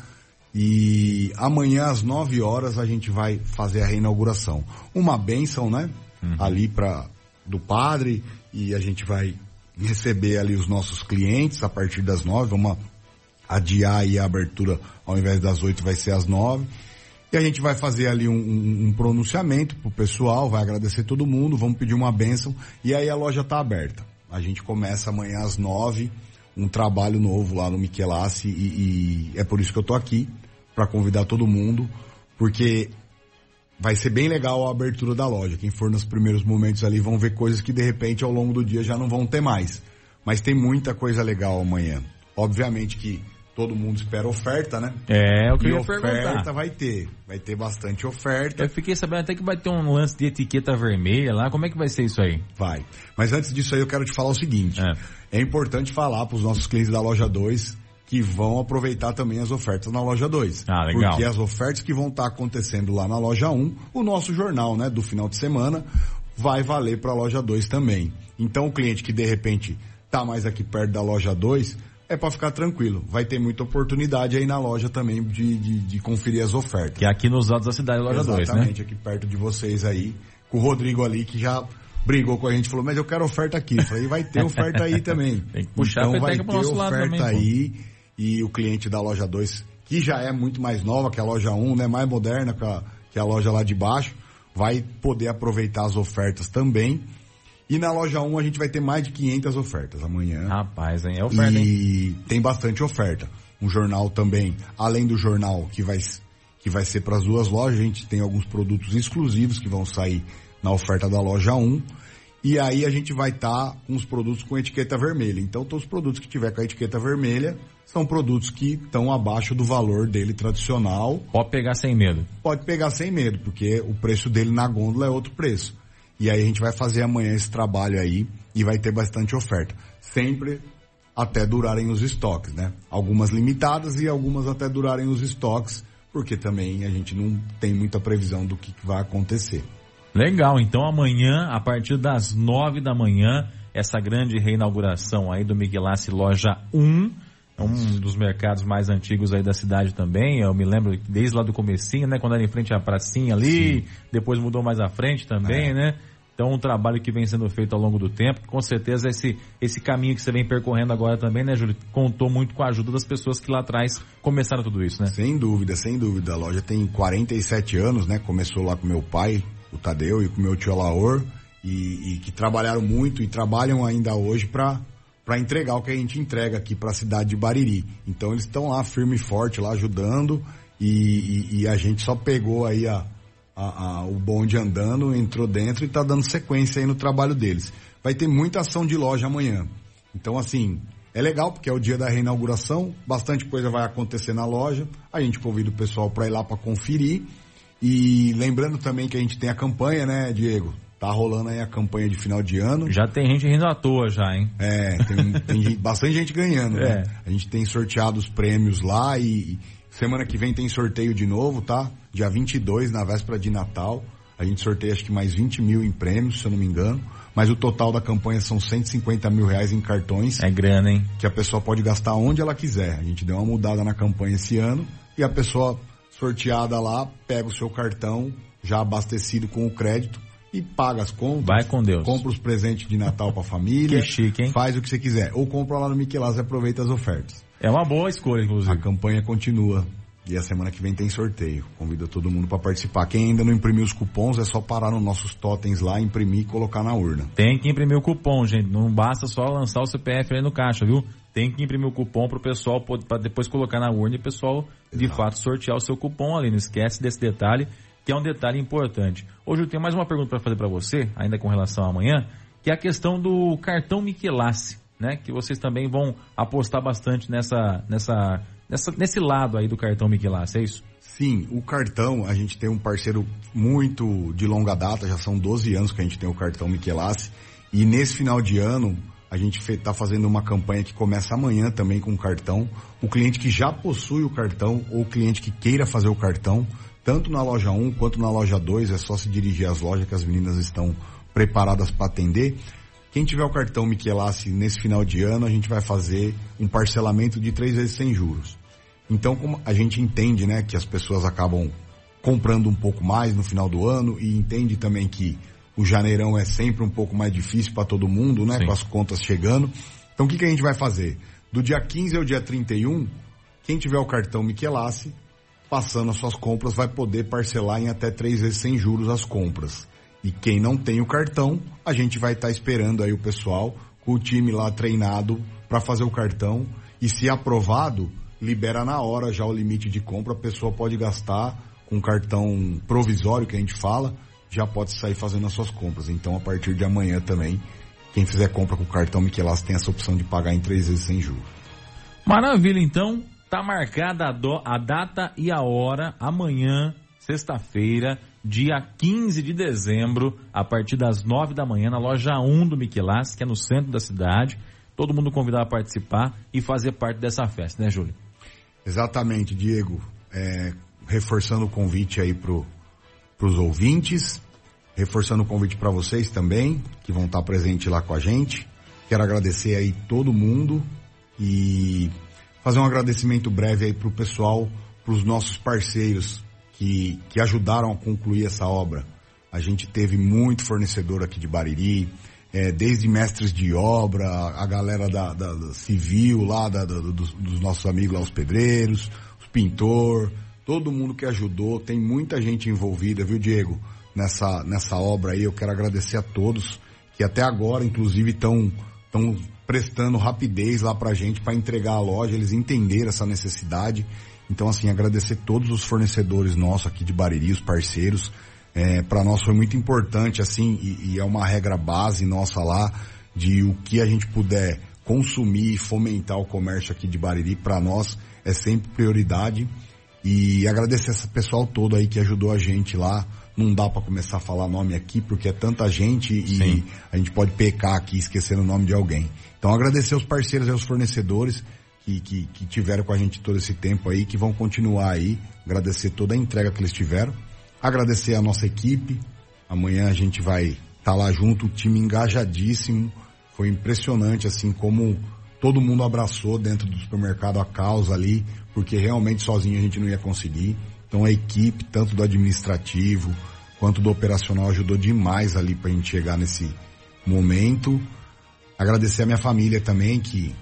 E amanhã às 9 horas a gente vai fazer a reinauguração. Uma benção, né? Uhum. Ali para do padre e a gente vai receber ali os nossos clientes a partir das 9, vamos adiar aí a abertura ao invés das 8 vai ser às 9. E a gente vai fazer ali um, um, um pronunciamento pro pessoal, vai agradecer todo mundo, vamos pedir uma benção e aí a loja tá aberta. A gente começa amanhã às nove, um trabalho novo lá no Michelassi e, e é por isso que eu tô aqui, para convidar todo mundo, porque vai ser bem legal a abertura da loja. Quem for nos primeiros momentos ali vão ver coisas que de repente ao longo do dia já não vão ter mais. Mas tem muita coisa legal amanhã. Obviamente que todo mundo espera oferta, né? É, o que e eu ia oferta perguntar. vai ter. Vai ter bastante oferta. Eu fiquei sabendo até que vai ter um lance de etiqueta vermelha lá. Como é que vai ser isso aí? Vai. Mas antes disso aí eu quero te falar o seguinte. É, é importante falar para os nossos clientes da loja 2 que vão aproveitar também as ofertas na loja 2. Ah, legal. Porque as ofertas que vão estar tá acontecendo lá na loja 1, um, o nosso jornal, né, do final de semana, vai valer para a loja 2 também. Então o cliente que de repente tá mais aqui perto da loja 2, é para ficar tranquilo. Vai ter muita oportunidade aí na loja também de, de, de conferir as ofertas. Que é aqui nos lados da cidade, loja 2, né? Exatamente, aqui perto de vocês aí. Com o Rodrigo ali, que já brigou com a gente, falou, mas eu quero oferta aqui. Eu falei, vai ter oferta aí também. Tem que puxar então a vai ter oferta também, aí. E o cliente da loja 2, que já é muito mais nova que a loja 1, um, né? Mais moderna que a, que a loja lá de baixo, vai poder aproveitar as ofertas também. E na loja 1 a gente vai ter mais de 500 ofertas amanhã. Rapaz, hein? É oferta, e hein? tem bastante oferta. Um jornal também, além do jornal que vai, que vai ser para as duas lojas, a gente tem alguns produtos exclusivos que vão sair na oferta da loja 1. E aí a gente vai estar tá com os produtos com etiqueta vermelha. Então todos os produtos que tiver com a etiqueta vermelha são produtos que estão abaixo do valor dele tradicional. Pode pegar sem medo. Pode pegar sem medo, porque o preço dele na gôndola é outro preço. E aí a gente vai fazer amanhã esse trabalho aí e vai ter bastante oferta. Sempre até durarem os estoques, né? Algumas limitadas e algumas até durarem os estoques, porque também a gente não tem muita previsão do que vai acontecer. Legal, então amanhã, a partir das nove da manhã, essa grande reinauguração aí do Miguelassi Loja 1, é um dos mercados mais antigos aí da cidade também. Eu me lembro desde lá do comecinho, né? Quando era em frente à pracinha ali, Sim. depois mudou mais à frente também, é. né? Então, um trabalho que vem sendo feito ao longo do tempo. Com certeza, esse, esse caminho que você vem percorrendo agora também, né, Júlio? Contou muito com a ajuda das pessoas que lá atrás começaram tudo isso, né? Sem dúvida, sem dúvida. A loja tem 47 anos, né? Começou lá com meu pai, o Tadeu, e com meu tio Laor, e, e que trabalharam muito e trabalham ainda hoje para para entregar o que a gente entrega aqui para a cidade de Bariri. Então eles estão lá firme e forte lá ajudando e, e, e a gente só pegou aí a, a, a, o bonde andando, entrou dentro e está dando sequência aí no trabalho deles. Vai ter muita ação de loja amanhã. Então, assim, é legal porque é o dia da reinauguração, bastante coisa vai acontecer na loja. A gente convida o pessoal para ir lá para conferir. E lembrando também que a gente tem a campanha, né, Diego? Tá rolando aí a campanha de final de ano. Já tem gente rindo à toa já, hein? É, tem, tem bastante gente ganhando, né? é. né? A gente tem sorteado os prêmios lá e, Semana que vem tem sorteio de novo, tá? Dia 22, na véspera de Natal. A gente sorteia acho que mais 20 mil em prêmios, se eu não me engano. Mas o total da campanha são 150 mil reais em cartões. É grana, hein? Que a pessoa pode gastar onde ela quiser. A gente deu uma mudada na campanha esse ano. E a pessoa sorteada lá pega o seu cartão já abastecido com o crédito e paga as contas. Vai com Deus. Compra os presentes de Natal pra família. Que chique, hein? Faz o que você quiser. Ou compra lá no Miquelas e aproveita as ofertas. É uma boa escolha, A inclusive. campanha continua. E a semana que vem tem sorteio. Convido todo mundo para participar. Quem ainda não imprimiu os cupons é só parar nos nossos totens lá, imprimir e colocar na urna. Tem que imprimir o cupom, gente. Não basta só lançar o CPF aí no caixa, viu? Tem que imprimir o cupom pro pessoal para depois colocar na urna e o pessoal de Exato. fato sortear o seu cupom ali. Não esquece desse detalhe, que é um detalhe importante. Hoje eu tenho mais uma pergunta para fazer para você, ainda com relação a amanhã, que é a questão do cartão Michelassi, né? Que vocês também vão apostar bastante nessa, nessa, nessa, nesse lado aí do cartão Michelassi, é isso? Sim, o cartão, a gente tem um parceiro muito de longa data, já são 12 anos que a gente tem o cartão Michelassi. E nesse final de ano, a gente está fazendo uma campanha que começa amanhã também com o cartão. O cliente que já possui o cartão ou o cliente que queira fazer o cartão, tanto na loja 1 quanto na loja 2, é só se dirigir às lojas que as meninas estão preparadas para atender. Quem tiver o cartão Michelassi nesse final de ano, a gente vai fazer um parcelamento de três vezes sem juros. Então, como a gente entende, né, que as pessoas acabam comprando um pouco mais no final do ano e entende também que o janeirão é sempre um pouco mais difícil para todo mundo, né, Sim. com as contas chegando. Então, o que, que a gente vai fazer? Do dia 15 ao dia 31, quem tiver o cartão Michelassi, passando as suas compras, vai poder parcelar em até três vezes sem juros as compras. E quem não tem o cartão, a gente vai estar esperando aí o pessoal com o time lá treinado para fazer o cartão e se aprovado, libera na hora já o limite de compra, a pessoa pode gastar com cartão provisório que a gente fala, já pode sair fazendo as suas compras. Então a partir de amanhã também, quem fizer compra com o cartão Michelas tem essa opção de pagar em três vezes sem juros. Maravilha, então. Tá marcada a, do- a data e a hora amanhã, sexta-feira, dia 15 de dezembro, a partir das 9 da manhã, na loja 1 do Miquelas, que é no centro da cidade. Todo mundo convidado a participar e fazer parte dessa festa, né, Júlio? Exatamente, Diego. É, reforçando o convite aí pro, pros ouvintes, reforçando o convite para vocês também, que vão estar presentes lá com a gente. Quero agradecer aí todo mundo e fazer um agradecimento breve aí pro pessoal, pros nossos parceiros que, que ajudaram a concluir essa obra. A gente teve muito fornecedor aqui de Bariri, é, desde mestres de obra, a galera da, da- da civil lá, da- dos, dos nossos amigos lá, os pedreiros, os pintor, todo mundo que ajudou, tem muita gente envolvida, viu Diego, nessa, nessa obra aí, eu quero agradecer a todos, que até agora, inclusive, estão estão prestando rapidez lá pra gente para entregar a loja, eles entenderam essa necessidade. Então, assim, agradecer todos os fornecedores nossos aqui de Bariri, os parceiros. É, para nós foi muito importante, assim, e, e é uma regra base nossa lá, de o que a gente puder consumir e fomentar o comércio aqui de Bariri, para nós é sempre prioridade. E agradecer esse pessoal todo aí que ajudou a gente lá. Não dá para começar a falar nome aqui, porque é tanta gente e Sim. a gente pode pecar aqui esquecendo o nome de alguém. Então agradecer aos parceiros e aos fornecedores que, que, que tiveram com a gente todo esse tempo aí, que vão continuar aí. Agradecer toda a entrega que eles tiveram. Agradecer a nossa equipe. Amanhã a gente vai estar lá junto, o time engajadíssimo. Foi impressionante assim como todo mundo abraçou dentro do supermercado a causa ali, porque realmente sozinho a gente não ia conseguir. Então a equipe, tanto do administrativo quanto do operacional, ajudou demais ali pra gente chegar nesse momento. Agradecer a minha família também, que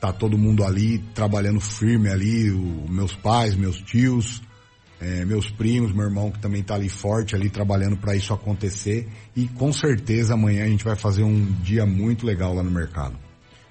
tá todo mundo ali trabalhando firme ali, o, meus pais, meus tios, eh, meus primos, meu irmão que também tá ali forte ali trabalhando para isso acontecer e com certeza amanhã a gente vai fazer um dia muito legal lá no mercado.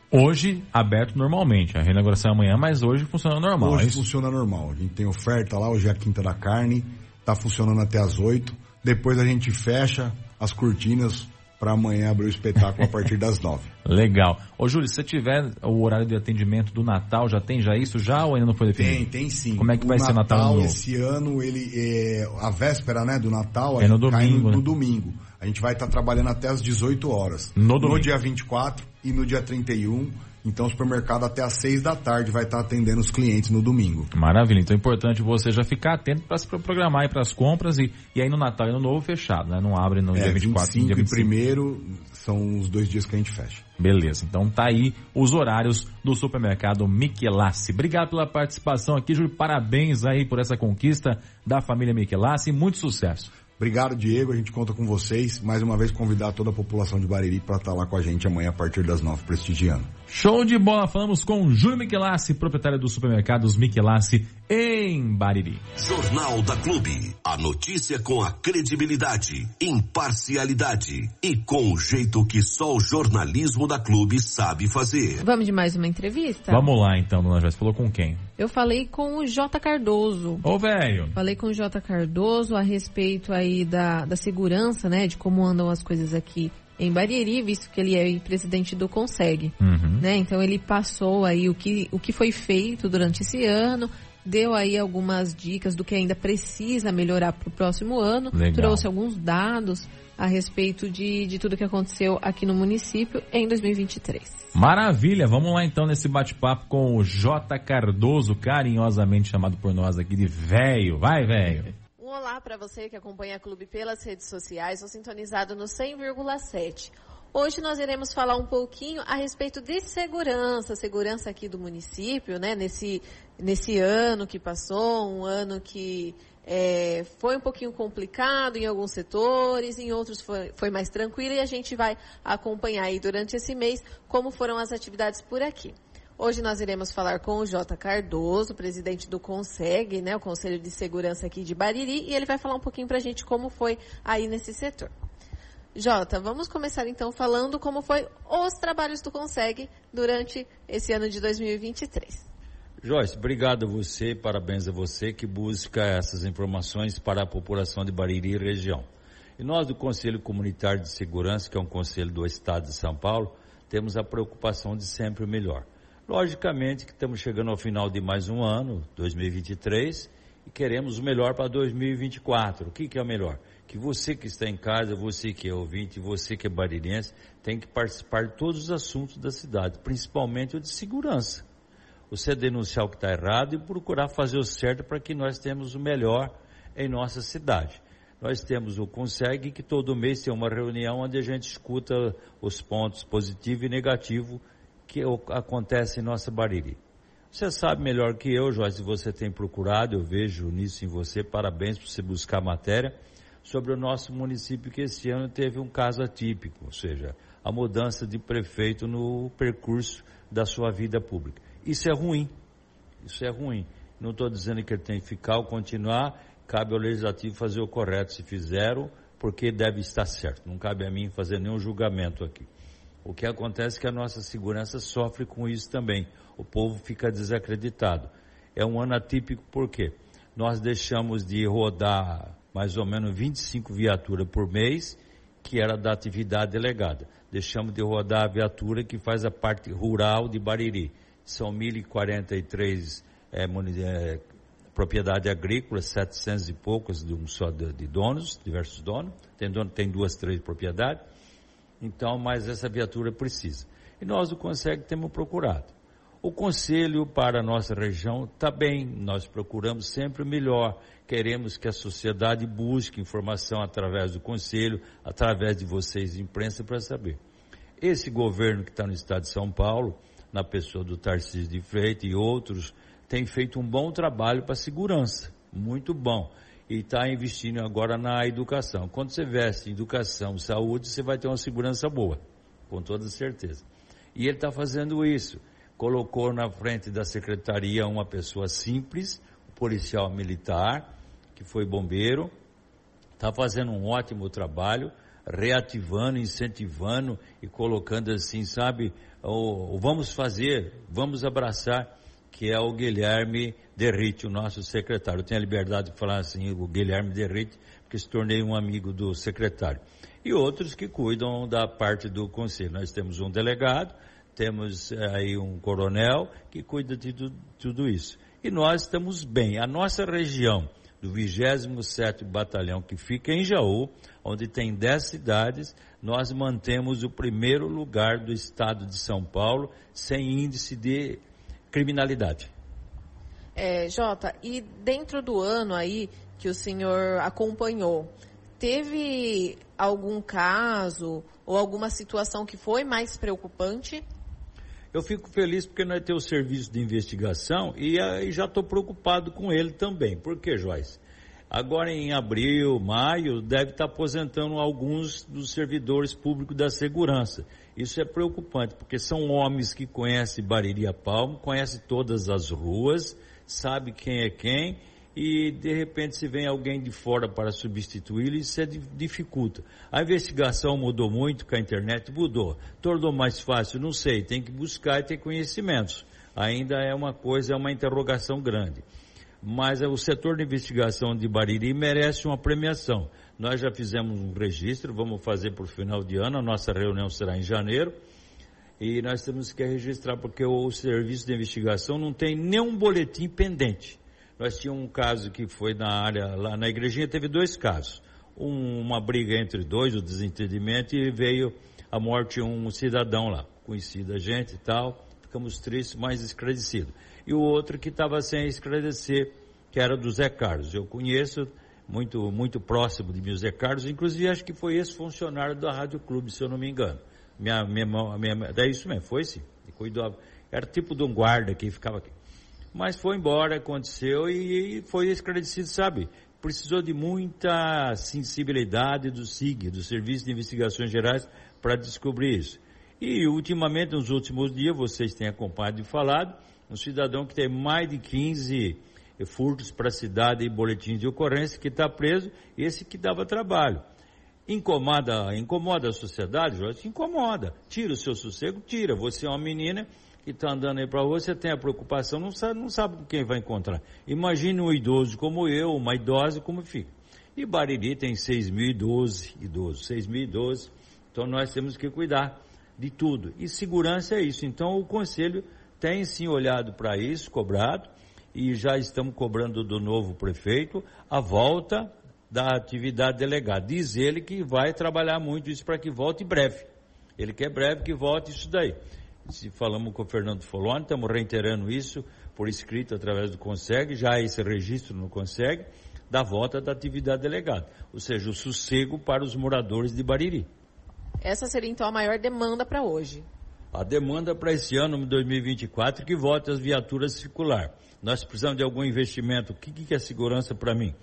Hoje, aberto normalmente. A reinauguração é amanhã, mas hoje funciona normal. é Hoje isso? funciona normal. A gente tem oferta lá, hoje é a quinta da carne, tá funcionando até as oito. Depois a gente fecha as cortinas para amanhã abrir o espetáculo a partir das nove. Legal. Ô, Júlio, se você tiver o horário de atendimento do Natal, já tem já isso já ou ainda não foi definido? Tem, tem sim. Como é que o vai ser Natal Ano Novo? esse ano, ele é, a véspera, né, do Natal, É no cai domingo, no, né? no domingo. A gente vai estar trabalhando até as 18 horas. No domingo. dia 24 e no dia 31. Então o supermercado até às 6 da tarde vai estar atendendo os clientes no domingo. Maravilha. Então é importante você já ficar atento para se programar aí para as compras e, e aí no Natal e no Novo fechado, né? Não abre no É, dia 24 25 dia e 25. primeiro são os dois dias que a gente fecha. Beleza. Então tá aí os horários do supermercado Michelassi. Obrigado pela participação aqui, Júlio. Parabéns aí por essa conquista da família Michelassi e muito sucesso. Obrigado, Diego. A gente conta com vocês. Mais uma vez, convidar toda a população de Bariri para estar lá com a gente amanhã a partir das nove, prestigiando. Show de bola! Falamos com Júlio Michelassi, proprietário dos supermercados Michelassi em Bariri. Jornal da Clube. A notícia com a credibilidade, imparcialidade e com o jeito que só o jornalismo da Clube sabe fazer. Vamos de mais uma entrevista? Vamos lá então, dona Joyce. Falou com quem? Eu falei com o J. Cardoso. Ô, velho! Falei com o J. Cardoso a respeito aí da, da segurança, né? De como andam as coisas aqui em Bariri, visto que ele é presidente do Consegue. Uhum. Né? Então ele passou aí o que, o que foi feito durante esse ano, deu aí algumas dicas do que ainda precisa melhorar para o próximo ano, Legal. trouxe alguns dados a respeito de, de tudo que aconteceu aqui no município em 2023. Maravilha! Vamos lá então nesse bate-papo com o J. Cardoso, carinhosamente chamado por nós aqui de velho. Vai, velho! Um olá para você que acompanha a Clube pelas redes sociais ou sintonizado no 100,7. Hoje nós iremos falar um pouquinho a respeito de segurança, segurança aqui do município, né? Nesse, nesse ano que passou, um ano que é, foi um pouquinho complicado em alguns setores, em outros foi, foi mais tranquilo e a gente vai acompanhar aí durante esse mês como foram as atividades por aqui. Hoje nós iremos falar com o J. Cardoso, presidente do CONSEG, né, o Conselho de Segurança aqui de Bariri, e ele vai falar um pouquinho para a gente como foi aí nesse setor. Jota, vamos começar então falando como foi os trabalhos do CONSEG durante esse ano de 2023. Joyce, obrigado a você, parabéns a você que busca essas informações para a população de Bariri e região. E nós do Conselho Comunitário de Segurança, que é um conselho do Estado de São Paulo, temos a preocupação de sempre o melhor. Logicamente que estamos chegando ao final de mais um ano, 2023, e queremos o melhor para 2024. O que, que é o melhor? Que você que está em casa, você que é ouvinte, você que é baririense, tem que participar de todos os assuntos da cidade, principalmente o de segurança. Você denunciar o que está errado e procurar fazer o certo para que nós tenhamos o melhor em nossa cidade. Nós temos o Consegue, que todo mês tem uma reunião onde a gente escuta os pontos positivo e negativo que acontece em nossa Bariri. Você sabe melhor que eu, Joyce, você tem procurado, eu vejo nisso em você, parabéns por você buscar matéria sobre o nosso município que esse ano teve um caso atípico, ou seja, a mudança de prefeito no percurso da sua vida pública. Isso é ruim, isso é ruim. Não estou dizendo que ele tem que ficar ou continuar, cabe ao legislativo fazer o correto se fizeram, porque deve estar certo. Não cabe a mim fazer nenhum julgamento aqui. O que acontece é que a nossa segurança sofre com isso também. O povo fica desacreditado. É um ano atípico porque nós deixamos de rodar mais ou menos 25 viaturas por mês, que era da atividade delegada. Deixamos de rodar a viatura que faz a parte rural de Bariri. São 1.043 é, é, propriedade agrícola, 700 e poucas de um só de, de donos, diversos donos. Tem, dono, tem duas, três propriedades. Então, mas essa viatura precisa. E nós do Consegue temos procurado. O conselho para a nossa região está bem, nós procuramos sempre o melhor. Queremos que a sociedade busque informação através do conselho, através de vocês, imprensa, para saber. Esse governo que está no estado de São Paulo, na pessoa do Tarcísio de Freitas e outros, tem feito um bom trabalho para a segurança, muito bom e está investindo agora na educação. Quando você veste educação, saúde, você vai ter uma segurança boa, com toda certeza. E ele está fazendo isso. Colocou na frente da secretaria uma pessoa simples, um policial militar, que foi bombeiro, está fazendo um ótimo trabalho, reativando, incentivando e colocando assim, sabe, o, vamos fazer, vamos abraçar que é o Guilherme Derrite, o nosso secretário. Eu tenho a liberdade de falar assim, o Guilherme Derrite, porque se tornei um amigo do secretário. E outros que cuidam da parte do conselho. Nós temos um delegado, temos eh, aí um coronel que cuida de tudo, tudo isso. E nós estamos bem. A nossa região do 27º Batalhão, que fica em Jaú, onde tem 10 cidades, nós mantemos o primeiro lugar do estado de São Paulo, sem índice de criminalidade. É, Jota, e dentro do ano aí que o senhor acompanhou, teve algum caso ou alguma situação que foi mais preocupante? Eu fico feliz porque nós temos o serviço de investigação e, e já estou preocupado com ele também. Por quê, Joyce? Agora em abril, maio, deve estar aposentando alguns dos servidores públicos da segurança. Isso é preocupante, porque são homens que conhecem Bariri a Palmo, conhecem todas as ruas, sabe quem é quem, e de repente se vem alguém de fora para substituí-lo, isso é, dificulta. A investigação mudou muito com a internet, mudou. Tornou mais fácil, não sei, tem que buscar e ter conhecimentos. Ainda é uma coisa, é uma interrogação grande mas o setor de investigação de Bariri merece uma premiação. Nós já fizemos um registro, vamos fazer para o final de ano, a nossa reunião será em janeiro, e nós temos que registrar porque o serviço de investigação não tem nenhum boletim pendente. Nós tínhamos um caso que foi na área, lá na igrejinha teve dois casos. Um, uma briga entre dois, o desentendimento, e veio a morte de um cidadão lá, conhecido a gente e tal, ficamos tristes, mas esclarecidos e o outro que estava sem esclarecer, que era do Zé Carlos. Eu conheço, muito, muito próximo de mim, o Zé Carlos, inclusive acho que foi esse funcionário da Rádio Clube, se eu não me engano. Minha, minha, minha, é isso mesmo, foi sim. Cuidou, era tipo de um guarda que ficava aqui. Mas foi embora, aconteceu e, foi esclarecido, sabe? Precisou de muita sensibilidade do SIG, do Serviço de Investigações Gerais, para descobrir isso. E ultimamente, nos últimos dias, vocês têm acompanhado e falado, um cidadão que tem mais de 15 furtos para a cidade e boletins de ocorrência que está preso, esse que dava trabalho. Incomoda, incomoda a sociedade, Jorge? Incomoda. Tira o seu sossego, tira. Você é uma menina que está andando aí para rua, você tem a preocupação, não sabe, não sabe quem vai encontrar. Imagine um idoso como eu, uma idosa como fica. E Bariri tem 6.012 idosos, 6.012. Então nós temos que cuidar de tudo. E segurança é isso. Então o conselho tem sim olhado para isso, cobrado, e já estamos cobrando do novo prefeito a volta da atividade delegada. Diz ele que vai trabalhar muito isso para que volte breve. Ele quer breve que volte isso daí. Se falamos com o Fernando Foloni, estamos reiterando isso por escrito através do CONSEG, já esse registro no CONSEG, da volta da atividade delegada. Ou seja, o sossego para os moradores de Bariri. Essa seria então a maior demanda para hoje a demanda para esse ano, 2024, que volte as viaturas circular. Nós precisamos de algum investimento. O que, que é segurança para mim?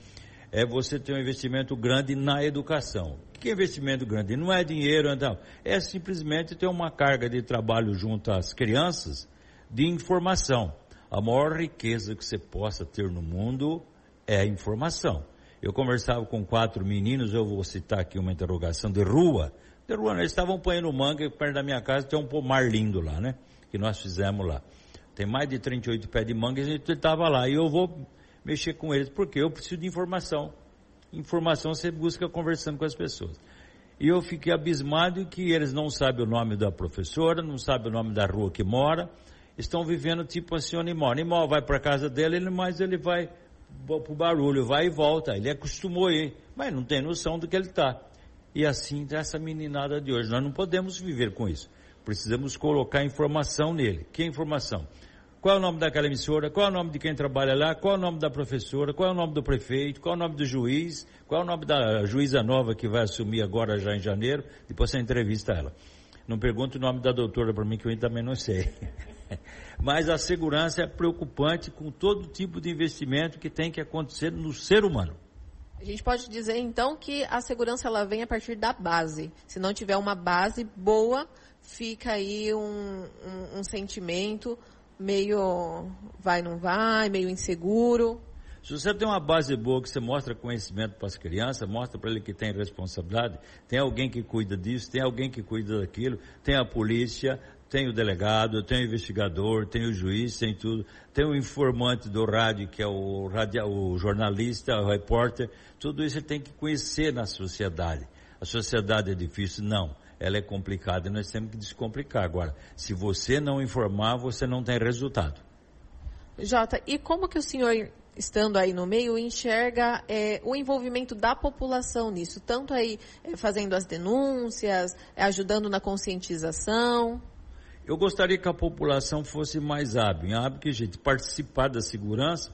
É você ter um investimento grande na educação. O que é investimento grande? Não é dinheiro, então. É simplesmente ter uma carga de trabalho junto às crianças de informação. A maior riqueza que você possa ter no mundo é a informação. Eu conversava com quatro meninos, eu vou citar aqui uma interrogação de rua, Peruano, eles estavam ponhando manga perto da minha casa, tem um pomar lindo lá, né? Que nós fizemos lá. Tem mais de 38 pés de manga e a gente estava lá. E eu vou mexer com eles, porque eu preciso de informação. Informação você busca conversando com as pessoas. E eu fiquei abismado que eles não sabem o nome da professora, não sabem o nome da rua que mora, estão vivendo tipo assim, animal. Animal vai para casa dele, mas ele vai para o barulho, vai e volta. Ele acostumou aí, mas não tem noção do que ele está. E assim essa meninada de hoje. Nós não podemos viver com isso. Precisamos colocar informação nele. Que informação? Qual é o nome daquela emissora? Qual é o nome de quem trabalha lá? Qual é o nome da professora? Qual é o nome do prefeito? Qual é o nome do juiz? Qual é o nome da juíza nova que vai assumir agora já em janeiro? Depois você entrevista ela. Não pergunte o nome da doutora para mim que eu também não sei. Mas a segurança é preocupante com todo tipo de investimento que tem que acontecer no ser humano. A gente pode dizer então que a segurança ela vem a partir da base. Se não tiver uma base boa, fica aí um, um, um sentimento meio vai não vai, meio inseguro. Se você tem uma base boa que você mostra conhecimento para as crianças, mostra para ele que tem responsabilidade, tem alguém que cuida disso, tem alguém que cuida daquilo, tem a polícia, tem o delegado, tem o investigador, tem o juiz, tem tudo, tem o informante do rádio, que é o, radio, o jornalista, o repórter, tudo isso você tem que conhecer na sociedade. A sociedade é difícil? Não. Ela é complicada e nós temos que descomplicar. Agora, se você não informar, você não tem resultado. Jota, e como que o senhor, estando aí no meio, enxerga é, o envolvimento da população nisso? Tanto aí é, fazendo as denúncias, é, ajudando na conscientização? Eu gostaria que a população fosse mais hábil, hábil que gente participar da segurança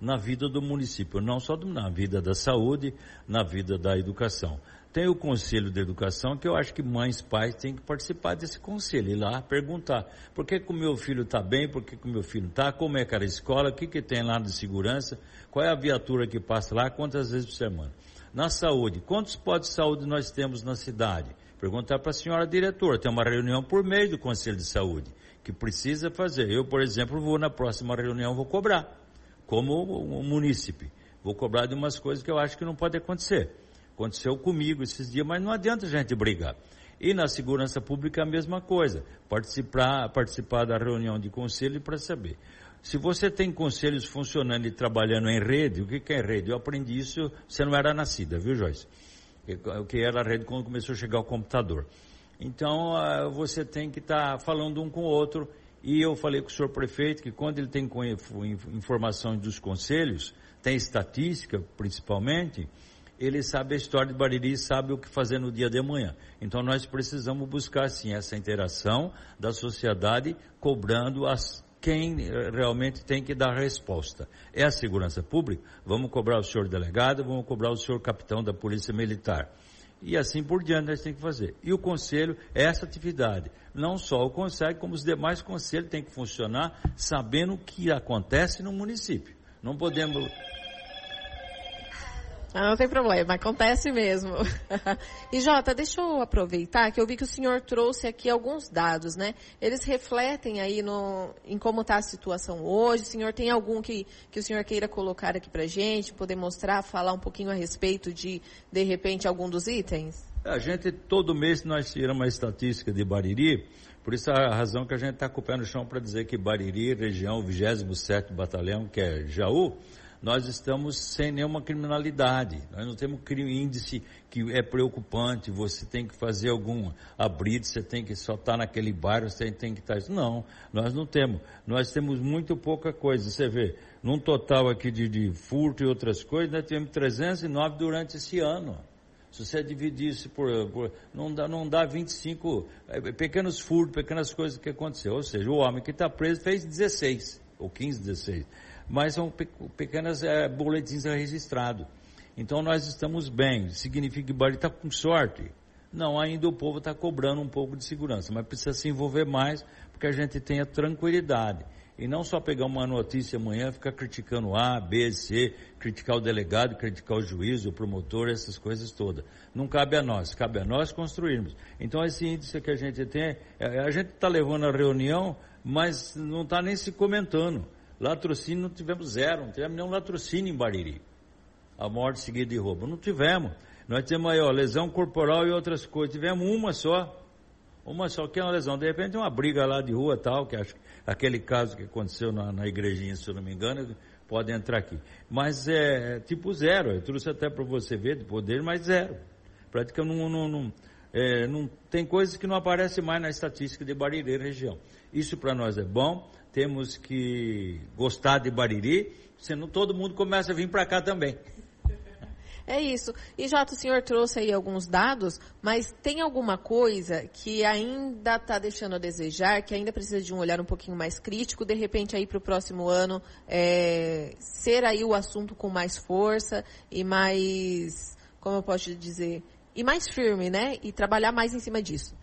na vida do município, não só na vida da saúde, na vida da educação. Tem o Conselho de Educação, que eu acho que mães, pais têm que participar desse conselho, ir lá perguntar por que, o meu filho está bem, por que, o meu filho está, como é que era a escola, o que, que tem lá de segurança, qual é a viatura que passa lá, quantas vezes por semana. Na saúde, quantos postos de saúde nós temos na cidade? Perguntar para a senhora diretora, tem uma reunião por mês do Conselho de Saúde, que precisa fazer. Eu, por exemplo, vou na próxima reunião, vou cobrar, como um munícipe. Vou cobrar de umas coisas que eu acho que não pode acontecer. Aconteceu comigo esses dias, mas não adianta a gente brigar. E na segurança pública a mesma coisa. Participar, participar da reunião de conselho para saber. Se você tem conselhos funcionando e trabalhando em rede, o que, que é rede? Eu aprendi isso, você não era nascida, viu Joyce? O que era rede quando começou a chegar o computador. Então, ah, você tem que estar tá falando um com o outro. E eu falei com o senhor prefeito que quando ele tem informação dos conselhos, tem estatística principalmente, ele sabe a história de Bariri, sabe o que fazer no dia de amanhã. Então nós precisamos buscar sim essa interação da sociedade cobrando as quem realmente tem que dar resposta. É a segurança pública? Vamos cobrar o senhor delegado, vamos cobrar o senhor capitão da Polícia Militar. E assim por diante nós temos que fazer. E o conselho é essa atividade. Não só o conselho, como os demais conselhos têm que funcionar sabendo o que acontece no município. Não podemos ah, não tem problema, acontece mesmo. e Jota, deixa eu aproveitar que eu vi que o senhor trouxe aqui alguns dados, né? Eles refletem aí no, em como está a situação hoje. O senhor tem algum que, que o senhor queira colocar aqui para gente, poder mostrar, falar um pouquinho a respeito de, de repente, algum dos itens? A gente, todo mês, nós tiramos uma estatística de Bariri, por isso a razão que a gente está com o pé no chão para dizer que Bariri, região 27 Batalhão, que é Jaú, nós estamos sem nenhuma criminalidade. Nós não temos índice que é preocupante, você tem que fazer algum abrigo, você tem que só estar tá naquele bairro, você tem que estar... Tá não, nós não temos. Nós temos muito pouca coisa. Você vê, num total aqui de, de furto e outras coisas, nós temos 309 durante esse ano. Se você dividir isso por, por, não, dá, não dá 25 é, pequenos furtos, pequenas coisas que aconteceu. Ou seja, o homem que está preso fez 16, ou 15, 16 mas são pequenas é, boletins registrados. Então nós estamos bem. Significa que o Bari está com sorte? Não, ainda o povo está cobrando um pouco de segurança, mas precisa se envolver mais porque a gente tenha tranquilidade. E não só pegar uma notícia amanhã, ficar criticando A, B, C, criticar o delegado, criticar o juiz, o promotor, essas coisas todas. Não cabe a nós, cabe a nós construirmos. Então esse índice que a gente tem, é, a gente está levando a reunião, mas não está nem se comentando. Latrocínio não tivemos zero, não tivemos nenhum latrocínio em Bariri. A morte seguida de roubo. Não tivemos. Nós temos aí, ó, lesão corporal e outras coisas. Tivemos uma só. Uma só que é uma lesão. De repente uma briga lá de rua tal, que acho que aquele caso que aconteceu na, na igrejinha, se eu não me engano, pode entrar aqui. Mas é, é tipo zero. Eu trouxe até para você ver de poder, mas zero. Praticamente não, não, não, é, não tem coisas que não aparecem mais na estatística de Bariri região. Isso para nós é bom temos que gostar de Bariri, senão todo mundo começa a vir para cá também. É isso. E Jota, o senhor trouxe aí alguns dados, mas tem alguma coisa que ainda está deixando a desejar, que ainda precisa de um olhar um pouquinho mais crítico, de repente aí para o próximo ano é, ser aí o assunto com mais força e mais, como eu posso dizer, e mais firme, né? E trabalhar mais em cima disso.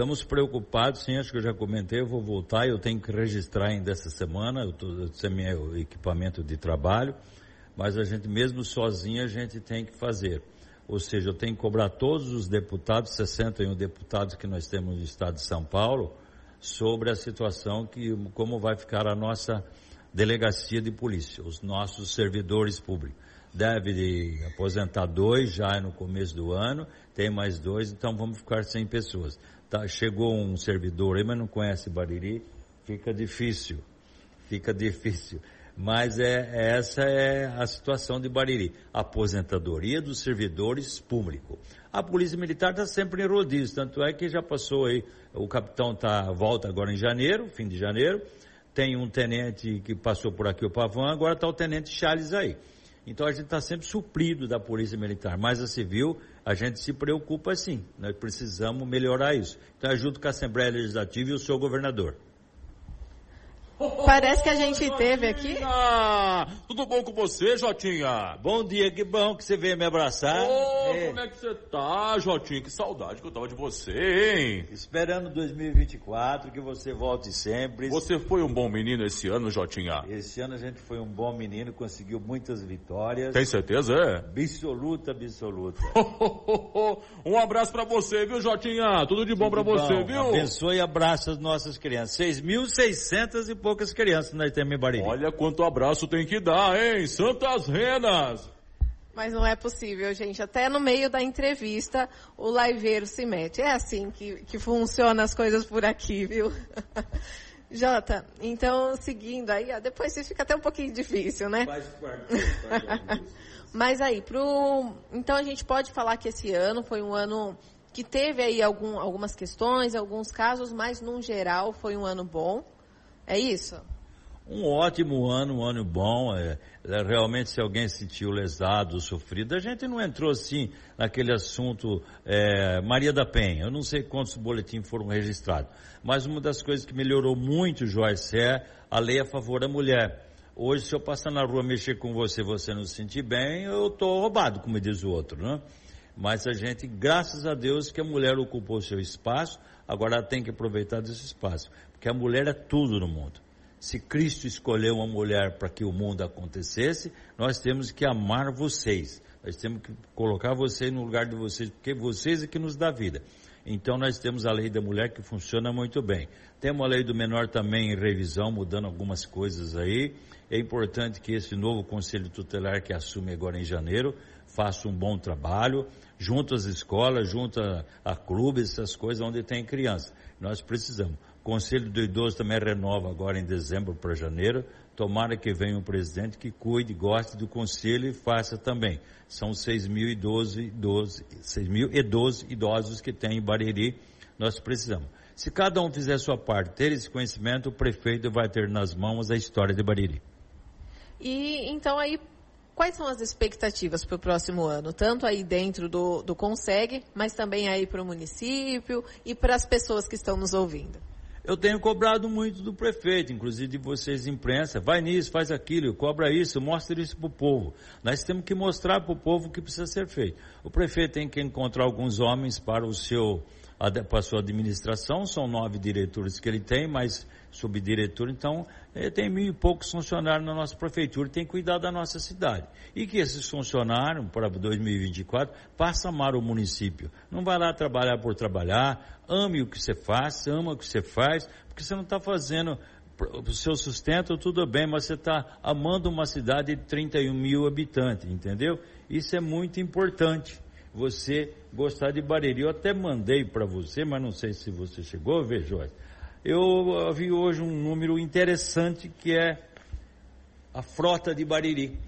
Estamos preocupados, sim, acho que eu já comentei, eu vou voltar, eu tenho que registrar ainda essa semana, eu, tô, eu meu equipamento de trabalho, mas a gente mesmo sozinho a gente tem que fazer. Ou seja, eu tenho que cobrar todos os deputados, 61 deputados que nós temos no estado de São Paulo, sobre a situação que como vai ficar a nossa delegacia de polícia, os nossos servidores públicos. Deve de aposentar dois já no começo do ano, tem mais dois, então vamos ficar sem pessoas tá, chegou um servidor aí, mas não conhece Bariri, fica difícil, fica difícil. Mas é, essa é a situação de Bariri. Aposentadoria dos servidores públicos. A Polícia Militar está sempre em rodízio, tanto é que já passou aí, o capitão tá, volta agora em janeiro, fim de janeiro, tem um tenente que passou por aqui, o Pavão, agora está o tenente Charles aí. Então a gente está sempre suprido da Polícia Militar, mas a Civil a gente se preocupa sim, nós precisamos melhorar isso. Então, junto com a Assembleia Legislativa e o seu governador. Parece que a gente teve aqui. Tudo bom com você, Jotinha? Bom dia, que bom que você veio me abraçar. Oh, é. Como é que você tá, Jotinha? Que saudade que eu tava de você, hein? Esperando 2024, que você volte sempre. Você foi um bom menino esse ano, Jotinha? Esse ano a gente foi um bom menino, conseguiu muitas vitórias. Tem certeza, é? Absoluta, absoluta. um abraço para você, viu, Jotinha? Tudo de bom para você, viu? Abençoe e abraça as nossas crianças. 6.600 e poucas crianças nós temos em Bariri. Olha quanto abraço tem que dar, hein? Santas Renas! Mas não é possível, gente. Até no meio da entrevista, o liveiro se mete. É assim que, que funcionam as coisas por aqui, viu? Jota, então, seguindo aí, ó, depois isso fica até um pouquinho difícil, né? Faz parte. Mas aí, pro... então a gente pode falar que esse ano foi um ano que teve aí algum, algumas questões, alguns casos, mas num geral foi um ano bom. É isso? Um ótimo ano, um ano bom. É, é, realmente, se alguém sentiu lesado, sofrido, a gente não entrou assim naquele assunto é, Maria da Penha. Eu não sei quantos boletins foram registrados, mas uma das coisas que melhorou muito, Joyce, é a lei a favor da mulher. Hoje, se eu passar na rua mexer com você, você não se sentir bem, eu estou roubado, como diz o outro, né? Mas a gente, graças a Deus, que a mulher ocupou seu espaço, agora ela tem que aproveitar desse espaço, porque a mulher é tudo no mundo. Se Cristo escolheu uma mulher para que o mundo acontecesse, nós temos que amar vocês. Nós temos que colocar vocês no lugar de vocês, porque vocês é que nos dá vida. Então nós temos a lei da mulher que funciona muito bem. Temos a lei do menor também em revisão, mudando algumas coisas aí. É importante que esse novo conselho tutelar que assume agora em janeiro faça um bom trabalho, junto às escolas, junto a, a clubes, essas coisas onde tem criança. Nós precisamos. O Conselho do Idoso também renova agora em dezembro para janeiro. Tomara que venha um presidente que cuide, goste do conselho e faça também. São 6.012 idosos, idosos que tem em Bariri. Nós precisamos. Se cada um fizer sua parte, ter esse conhecimento, o prefeito vai ter nas mãos a história de Bariri. E então aí, quais são as expectativas para o próximo ano? Tanto aí dentro do, do Consegue, mas também aí para o município e para as pessoas que estão nos ouvindo. Eu tenho cobrado muito do prefeito, inclusive de vocês imprensa. Vai nisso, faz aquilo, cobra isso, mostra isso para o povo. Nós temos que mostrar para o povo o que precisa ser feito. O prefeito tem que encontrar alguns homens para o seu a sua administração, são nove diretores que ele tem, mas subdiretor, então ele tem mil e poucos funcionários na nossa prefeitura, tem que cuidar da nossa cidade. E que esses funcionários, para 2024, passem a amar o município. Não vai lá trabalhar por trabalhar, ame o que você faz, ama o que você faz, porque você não está fazendo o seu sustento, tudo bem, mas você está amando uma cidade de 31 mil habitantes, entendeu? Isso é muito importante você gostar de Bariri. Eu até mandei para você, mas não sei se você chegou a ver, Jorge. Eu vi hoje um número interessante que é a frota de Bariri.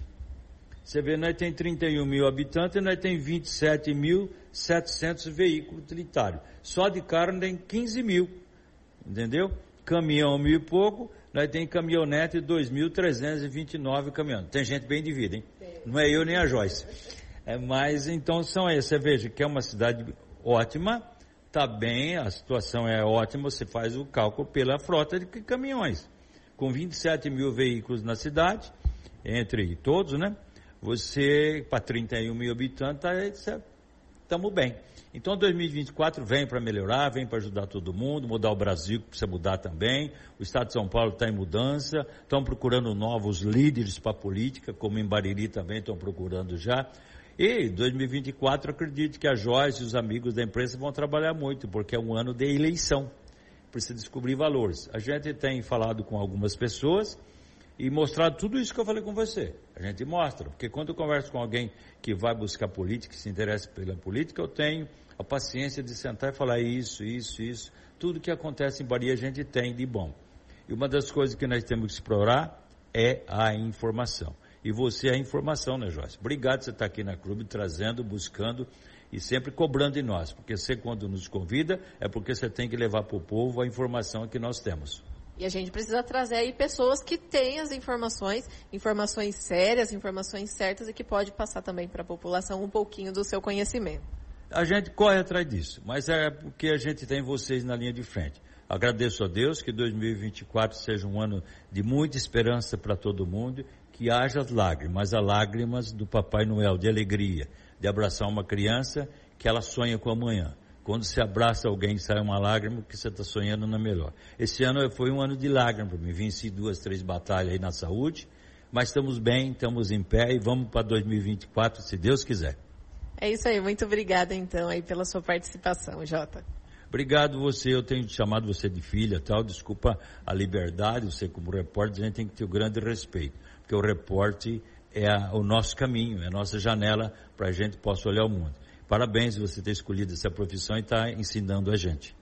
Você vê, nós tem 31 mil habitantes nós tem 27.700 veículos utilitários. Só de carro tem 15 mil, entendeu? Caminhão mil e pouco, nós tem caminhonete 2.329 caminhões. Tem gente bem de vida, hein? Não é eu nem a Joyce. É, mas então são esses. Você veja que é uma cidade ótima, está bem, a situação é ótima, você faz o cálculo pela frota de caminhões. Com 27 mil veículos na cidade, entre todos, né? Você, para 31 mil habitantes, estamos bem. Então 2024 vem para melhorar, vem para ajudar todo mundo, mudar o Brasil, que precisa mudar também. O Estado de São Paulo está em mudança, estão procurando novos líderes para a política, como em Bariri também estão procurando já. E 2024 acredito que a Joyce e os amigos da imprensa vão trabalhar muito, porque é um ano de eleição. Precisa descobrir valores. A gente tem falado com algumas pessoas e mostrado tudo isso que eu falei com você. A gente mostra, porque quando eu converso com alguém que vai buscar política, que se interessa pela política, eu tenho a paciência de sentar e falar isso, isso, isso. Tudo que acontece em Bahia a gente tem de bom. E uma das coisas que nós temos que explorar é a informação. E você é a informação, né, Joyce? Obrigado por você estar aqui na clube, trazendo, buscando e sempre cobrando de nós. Porque você, quando nos convida, é porque você tem que levar para o povo a informação que nós temos. E a gente precisa trazer aí pessoas que têm as informações, informações sérias, informações certas e que pode passar também para a população um pouquinho do seu conhecimento. A gente corre atrás disso, mas é porque a gente tem vocês na linha de frente. Agradeço a Deus que 2024 seja um ano de muita esperança para todo mundo, que haja as lágrimas, as lágrimas do Papai Noel, de alegria, de abraçar uma criança que ela sonha com amanhã. Quando se abraça alguém e sai uma lágrima, que você está sonhando é melhor. Esse ano foi um ano de lágrimas para mim. Venci duas, três batalhas aí na saúde, mas estamos bem, estamos em pé e vamos para 2024, se Deus quiser. É isso aí, muito obrigada então aí pela sua participação, Jota. Obrigado você, eu tenho chamado você de filha tal, desculpa a liberdade, você como repórter, a gente tem que ter o um grande respeito, porque o repórter é a, o nosso caminho, é a nossa janela para a gente possa olhar o mundo. Parabéns você ter escolhido essa profissão e estar tá ensinando a gente.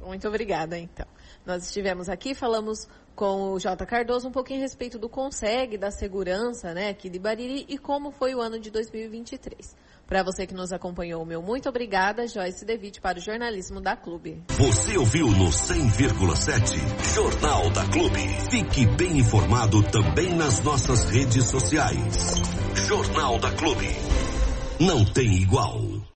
Muito obrigada, então. Nós estivemos aqui, falamos com o Jota Cardoso um pouquinho a respeito do Conseg, da segurança, né, aqui de Bariri e como foi o ano de 2023. Para você que nos acompanhou, meu muito obrigada, Joyce Devitt, para o jornalismo da Clube. Você ouviu no 100,7 Jornal da Clube. Fique bem informado também nas nossas redes sociais. Jornal da Clube. Não tem igual.